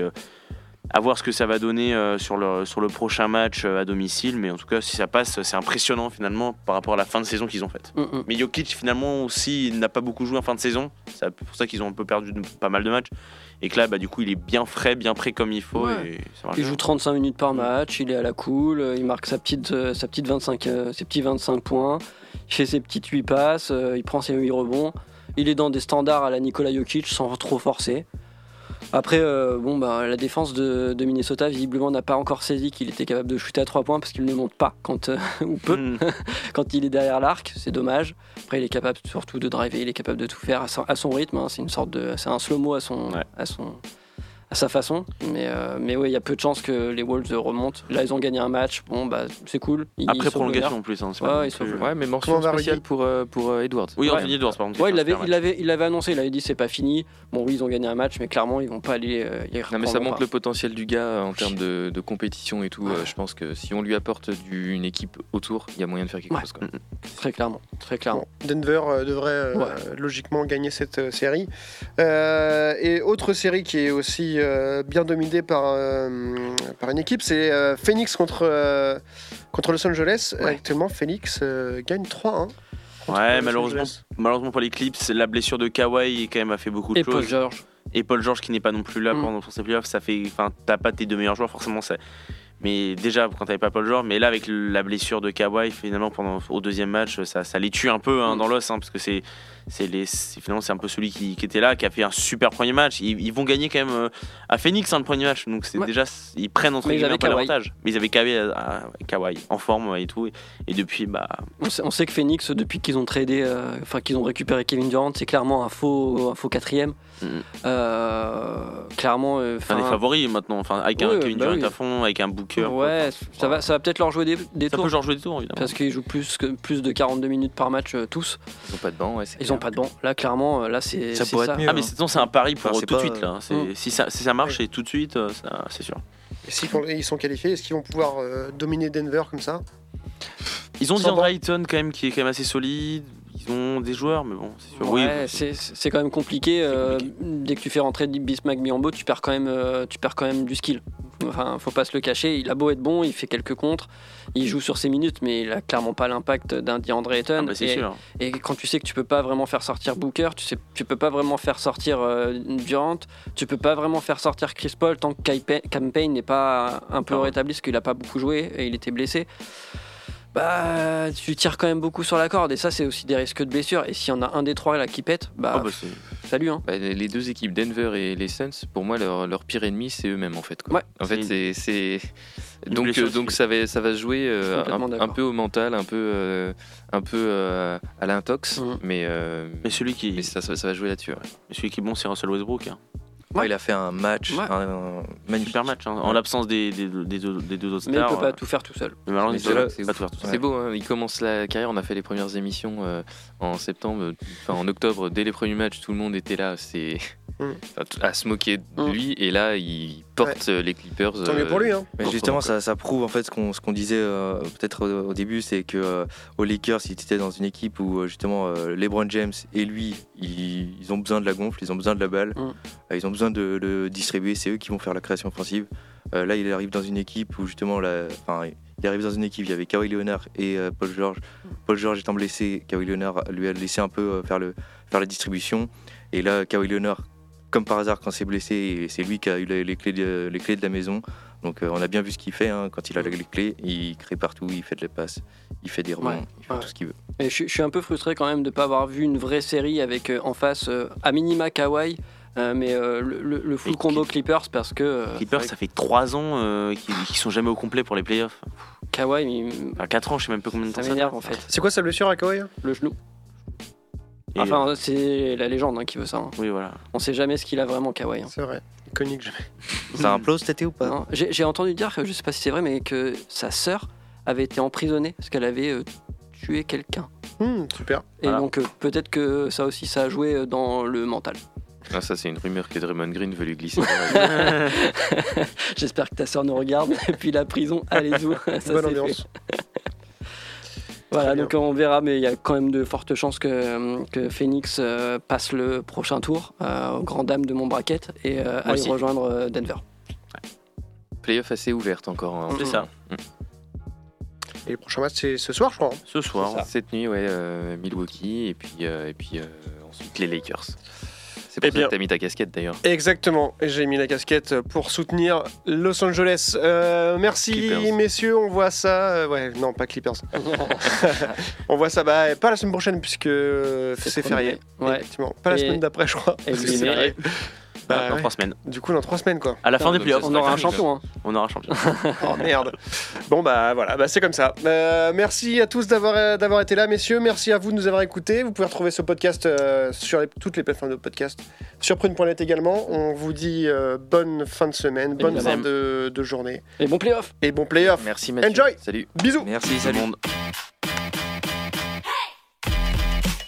à voir ce que ça va donner euh, sur, le, sur le prochain match euh, à domicile. Mais en tout cas, si ça passe, c'est impressionnant finalement par rapport à la fin de saison qu'ils ont faite. Mm, mm. Mais Jokic, finalement, aussi, il n'a pas beaucoup joué en fin de saison. C'est pour ça qu'ils ont un peu perdu de- pas mal de matchs. Et que là, bah, du coup, il est bien frais, bien prêt comme il faut. Ouais. Et ça marche Il joue 35 minutes par match, il est à la cool, euh, il marque sa petite, sa petite 25, euh, ses petits 25 points, il fait ses petites 8 passes, il prend ses 8 rebonds. Il est dans des standards à la Nikola Jokic sans trop forcer. Après, euh, bon, bah, la défense de, de Minnesota, visiblement, n'a pas encore saisi qu'il était capable de shooter à 3 points parce qu'il ne monte pas quand, euh, ou peu Mm. quand il est derrière l'arc. C'est dommage. Après, il est capable surtout de driver, il est capable de tout faire à son, à son rythme. hein. C'est une sorte de. C'est un slow-mo à son. Ouais. À son à sa façon, mais, euh, mais ouais, il y a peu de chances que les Wolves remontent. Là, ils ont gagné un match, bon, bah, c'est cool. Ils Après prolongation en plus. Hein, Ouais, pas ils plus- l'honneur. Ouais, mais mention spéciale Rudy pour, euh, pour euh, Edwards. Oui, Ouais. Anthony Edwards, par contre. Ouais, il l'avait, il, match. avait, il l'avait annoncé, il avait dit c'est pas fini. Bon, oui, ils ont gagné un match, mais clairement, ils vont pas aller. euh, y Non, mais ça montre le potentiel du gars euh, en termes de, de compétition et tout. Euh, je pense que si on lui apporte du- une équipe autour, il y a moyen de faire quelque Ouais. chose. Quoi. Très clairement, très clairement. Bon, Denver euh, devrait euh, Ouais. logiquement gagner cette euh, série. Euh, et autre série qui est aussi euh, bien dominée par, euh, par une équipe, c'est euh, Phoenix contre, euh, contre Los Angeles. Ouais. Actuellement, Phoenix euh, gagne 3-1. contre Ouais, malheureusement, malheureusement pour les Clips, la blessure de Kawhi quand même a fait beaucoup de Et Paul choses. George. Et Paul George qui n'est pas non plus là Mm. pendant pour ces playoffs, ça fait, enfin, t'as pas tes deux meilleurs joueurs forcément. Ça... Mais déjà quand t'avais pas Paul George, mais là avec la blessure de Kawhi, finalement pendant au deuxième match, ça, ça les tue un peu hein, Mm. dans l'os, hein, parce que c'est, c'est les, finalement c'est un peu celui qui, qui était là, qui a fait un super premier match. Ils, ils vont gagner quand même euh, à Phoenix hein, le premier match, donc c'est Ouais. déjà ils prennent entre guillemets un l'avantage. Mais ils avaient Kawhi, à- à- Kawhi en forme et tout, et, et depuis bah On sait, on sait que Phoenix, depuis qu'ils ont tradé, euh, enfin qu'ils ont récupéré Kevin Durant, c'est clairement un faux, un faux quatrième. Euh, clairement, euh, un des favoris maintenant, enfin avec un Kevin bah Durant oui. à fond, avec un Booker. ouais, ça va, ça va peut-être leur jouer des, des Ça tours. peut genre jouer des tours évidemment. Parce qu'ils jouent plus, que, plus de 42 minutes par match euh, tous. Ils ont pas de banc, ouais, Ils clair. ont pas de banc. Là, clairement, euh, là, c'est Ça pourrait être mieux. Ah mais hein. c'est un pari pour Enfin, tout de pas- suite là. C'est- Mm. Si, ça, si ça marche et tout de suite, euh, ça- c'est sûr. Et s'ils font- ils sont qualifiés, est-ce qu'ils vont pouvoir euh, dominer Denver comme ça? Ils ont DeAndre. Ayton quand même qui est quand même assez solide. Ils ont des joueurs, mais bon, c'est sûr. Ouais, oui, c'est c'est quand même compliqué. euh, dès que tu fais rentrer Bismack Biombo, tu perds quand même, euh, tu perds quand même du skill. Enfin, faut pas se le cacher. Il a beau être bon, il fait quelques contres, il joue sur ses minutes, mais il a clairement pas l'impact d'un DeAndre Ayton. Ah bah, et, sûr. et quand tu sais que tu peux pas vraiment faire sortir Booker, tu sais, tu peux pas vraiment faire sortir euh, Durant, tu peux pas vraiment faire sortir Chris Paul tant que Campaign n'est pas un peu Ah rétabli parce qu'il a pas beaucoup joué et il était blessé. Bah, tu tires quand même beaucoup sur la corde et ça c'est aussi des risques de blessure. Et s'il y en a un des trois là qui pète, bah, Ah bah, salut hein. Bah, les deux équipes, Denver et les Suns, pour moi, leur, leur pire ennemi, c'est eux-mêmes en fait. Quoi. Ouais. En fait, c'est. Donc, euh, donc ça, va, ça va se jouer euh, un, peu au mental, un peu, euh, un peu euh, à l'intox, Mhm. mais, euh, Mais celui qui, mais ça, ça, ça va jouer là-dessus. ouais. mais celui qui est bon, c'est Russell Westbrook. hein. Ouais, il a fait un match, Ouais. un, un magnifique Super match, hein, en l'absence des, des, des deux, des deux autres Mais il stars. peut pas euh, tout faire tout seul. mais il peut là, pas tout faire tout seul. C'est beau, hein, il commence la carrière, on a fait les premières émissions euh, en septembre, euh, enfin en octobre, dès les premiers matchs, tout le monde était là, c'est à se moquer de Mm. lui, et là il porte euh, les Clippers. Tant mieux euh, pour lui. Hein. Mais pour justement, ça, ça prouve en fait ce qu'on ce qu'on disait euh, peut-être au, au début, c'est que euh, aux Lakers, ils étaient dans une équipe où euh, justement euh, LeBron James et lui, ils, ils ont besoin de la gonfle, ils ont besoin de la balle, Mm. euh, ils ont besoin de, de distribuer. C'est eux qui vont faire la création offensive. Euh, là, il arrive dans une équipe où justement, la, enfin, il arrive dans une équipe. Il y avait Kawhi Leonard et euh, Paul George. Paul George étant blessé, Kawhi Leonard lui a laissé un peu euh, faire le faire la distribution. Et là, Kawhi Leonard, comme par hasard, quand c'est blessé, c'est lui qui a eu les, clés de, les clés de la maison. Donc euh, on a bien vu ce qu'il fait hein, quand il a les clés, il crée partout, il fait de la passe, il fait des rebonds, Ouais, il fait ouais. tout ce qu'il veut. Et je, suis- je suis un peu frustré quand même de ne pas avoir vu une vraie série avec euh, en face euh, à minima Kawhi, euh, mais euh, le, le- le full Et combo Clippers parce que euh, Clippers, ça fait 3 ans euh, qu'ils sont jamais au complet pour les playoffs. Kawhi, il- Enfin, 4 ans, je sais même pas combien de temps ça ça m'énerve en fait. C'est quoi sa blessure à Kawhi? Le genou. Et, Enfin, c'est la légende hein, qui veut ça. hein. Oui, voilà. On sait jamais ce qu'il a vraiment Kawhi. hein. C'est vrai. Iconique jamais. Ça implose cet été ou pas Non, J'ai j'ai entendu dire que je sais pas si c'est vrai, mais que sa sœur avait été emprisonnée parce qu'elle avait euh, tué quelqu'un. Hmm, super. Et Voilà. donc euh, peut-être que ça aussi ça a joué euh, dans le mental. Ah, ça, c'est une rumeur que Draymond Green veut lui glisser. J'espère que ta sœur nous regarde. Et puis la prison, allez-y. Ça, Bonne ambiance. Voilà, donc on verra, mais il y a quand même de fortes chances que, que Phoenix euh, passe le prochain tour euh, aux grandes dames de mon bracket et euh, aille rejoindre euh, Denver. Playoff assez ouverte encore. hein. C'est ça. Et le prochain match, c'est ce soir, je crois. hein. Ce soir. Cette nuit, ouais, euh, Milwaukee, et puis, euh, et puis euh, ensuite les Lakers. C'est Eh ça bien. que t'as mis ta casquette d'ailleurs. Exactement. Et J'ai mis la casquette pour soutenir Los Angeles. Euh, merci, Clippers. messieurs. On voit ça. euh, ouais, non, pas Clippers. on voit ça. Bah, pas la semaine prochaine, puisque C'est férié. Ouais. Effectivement. Pas la semaine d'après, je crois. et parce que férié. Bah, dans ouais. 3 semaines. Du coup, dans trois semaines, quoi. À la fin des playoffs. On aura un champion. hein. On aura un champion. Oh merde. Bon bah voilà, bah, c'est comme ça. Euh, merci à tous d'avoir euh, d'avoir été là, messieurs. Merci à vous de nous avoir écoutés. Vous pouvez retrouver ce podcast euh, sur les- toutes les plateformes de podcast, sur prune.net également. On vous dit euh, bonne fin de semaine, bonne fin de, de journée Et bon playoff et bon playoff. Merci Mathieu. Enjoy. Salut. Bisous. Merci, Tout le salut. monde.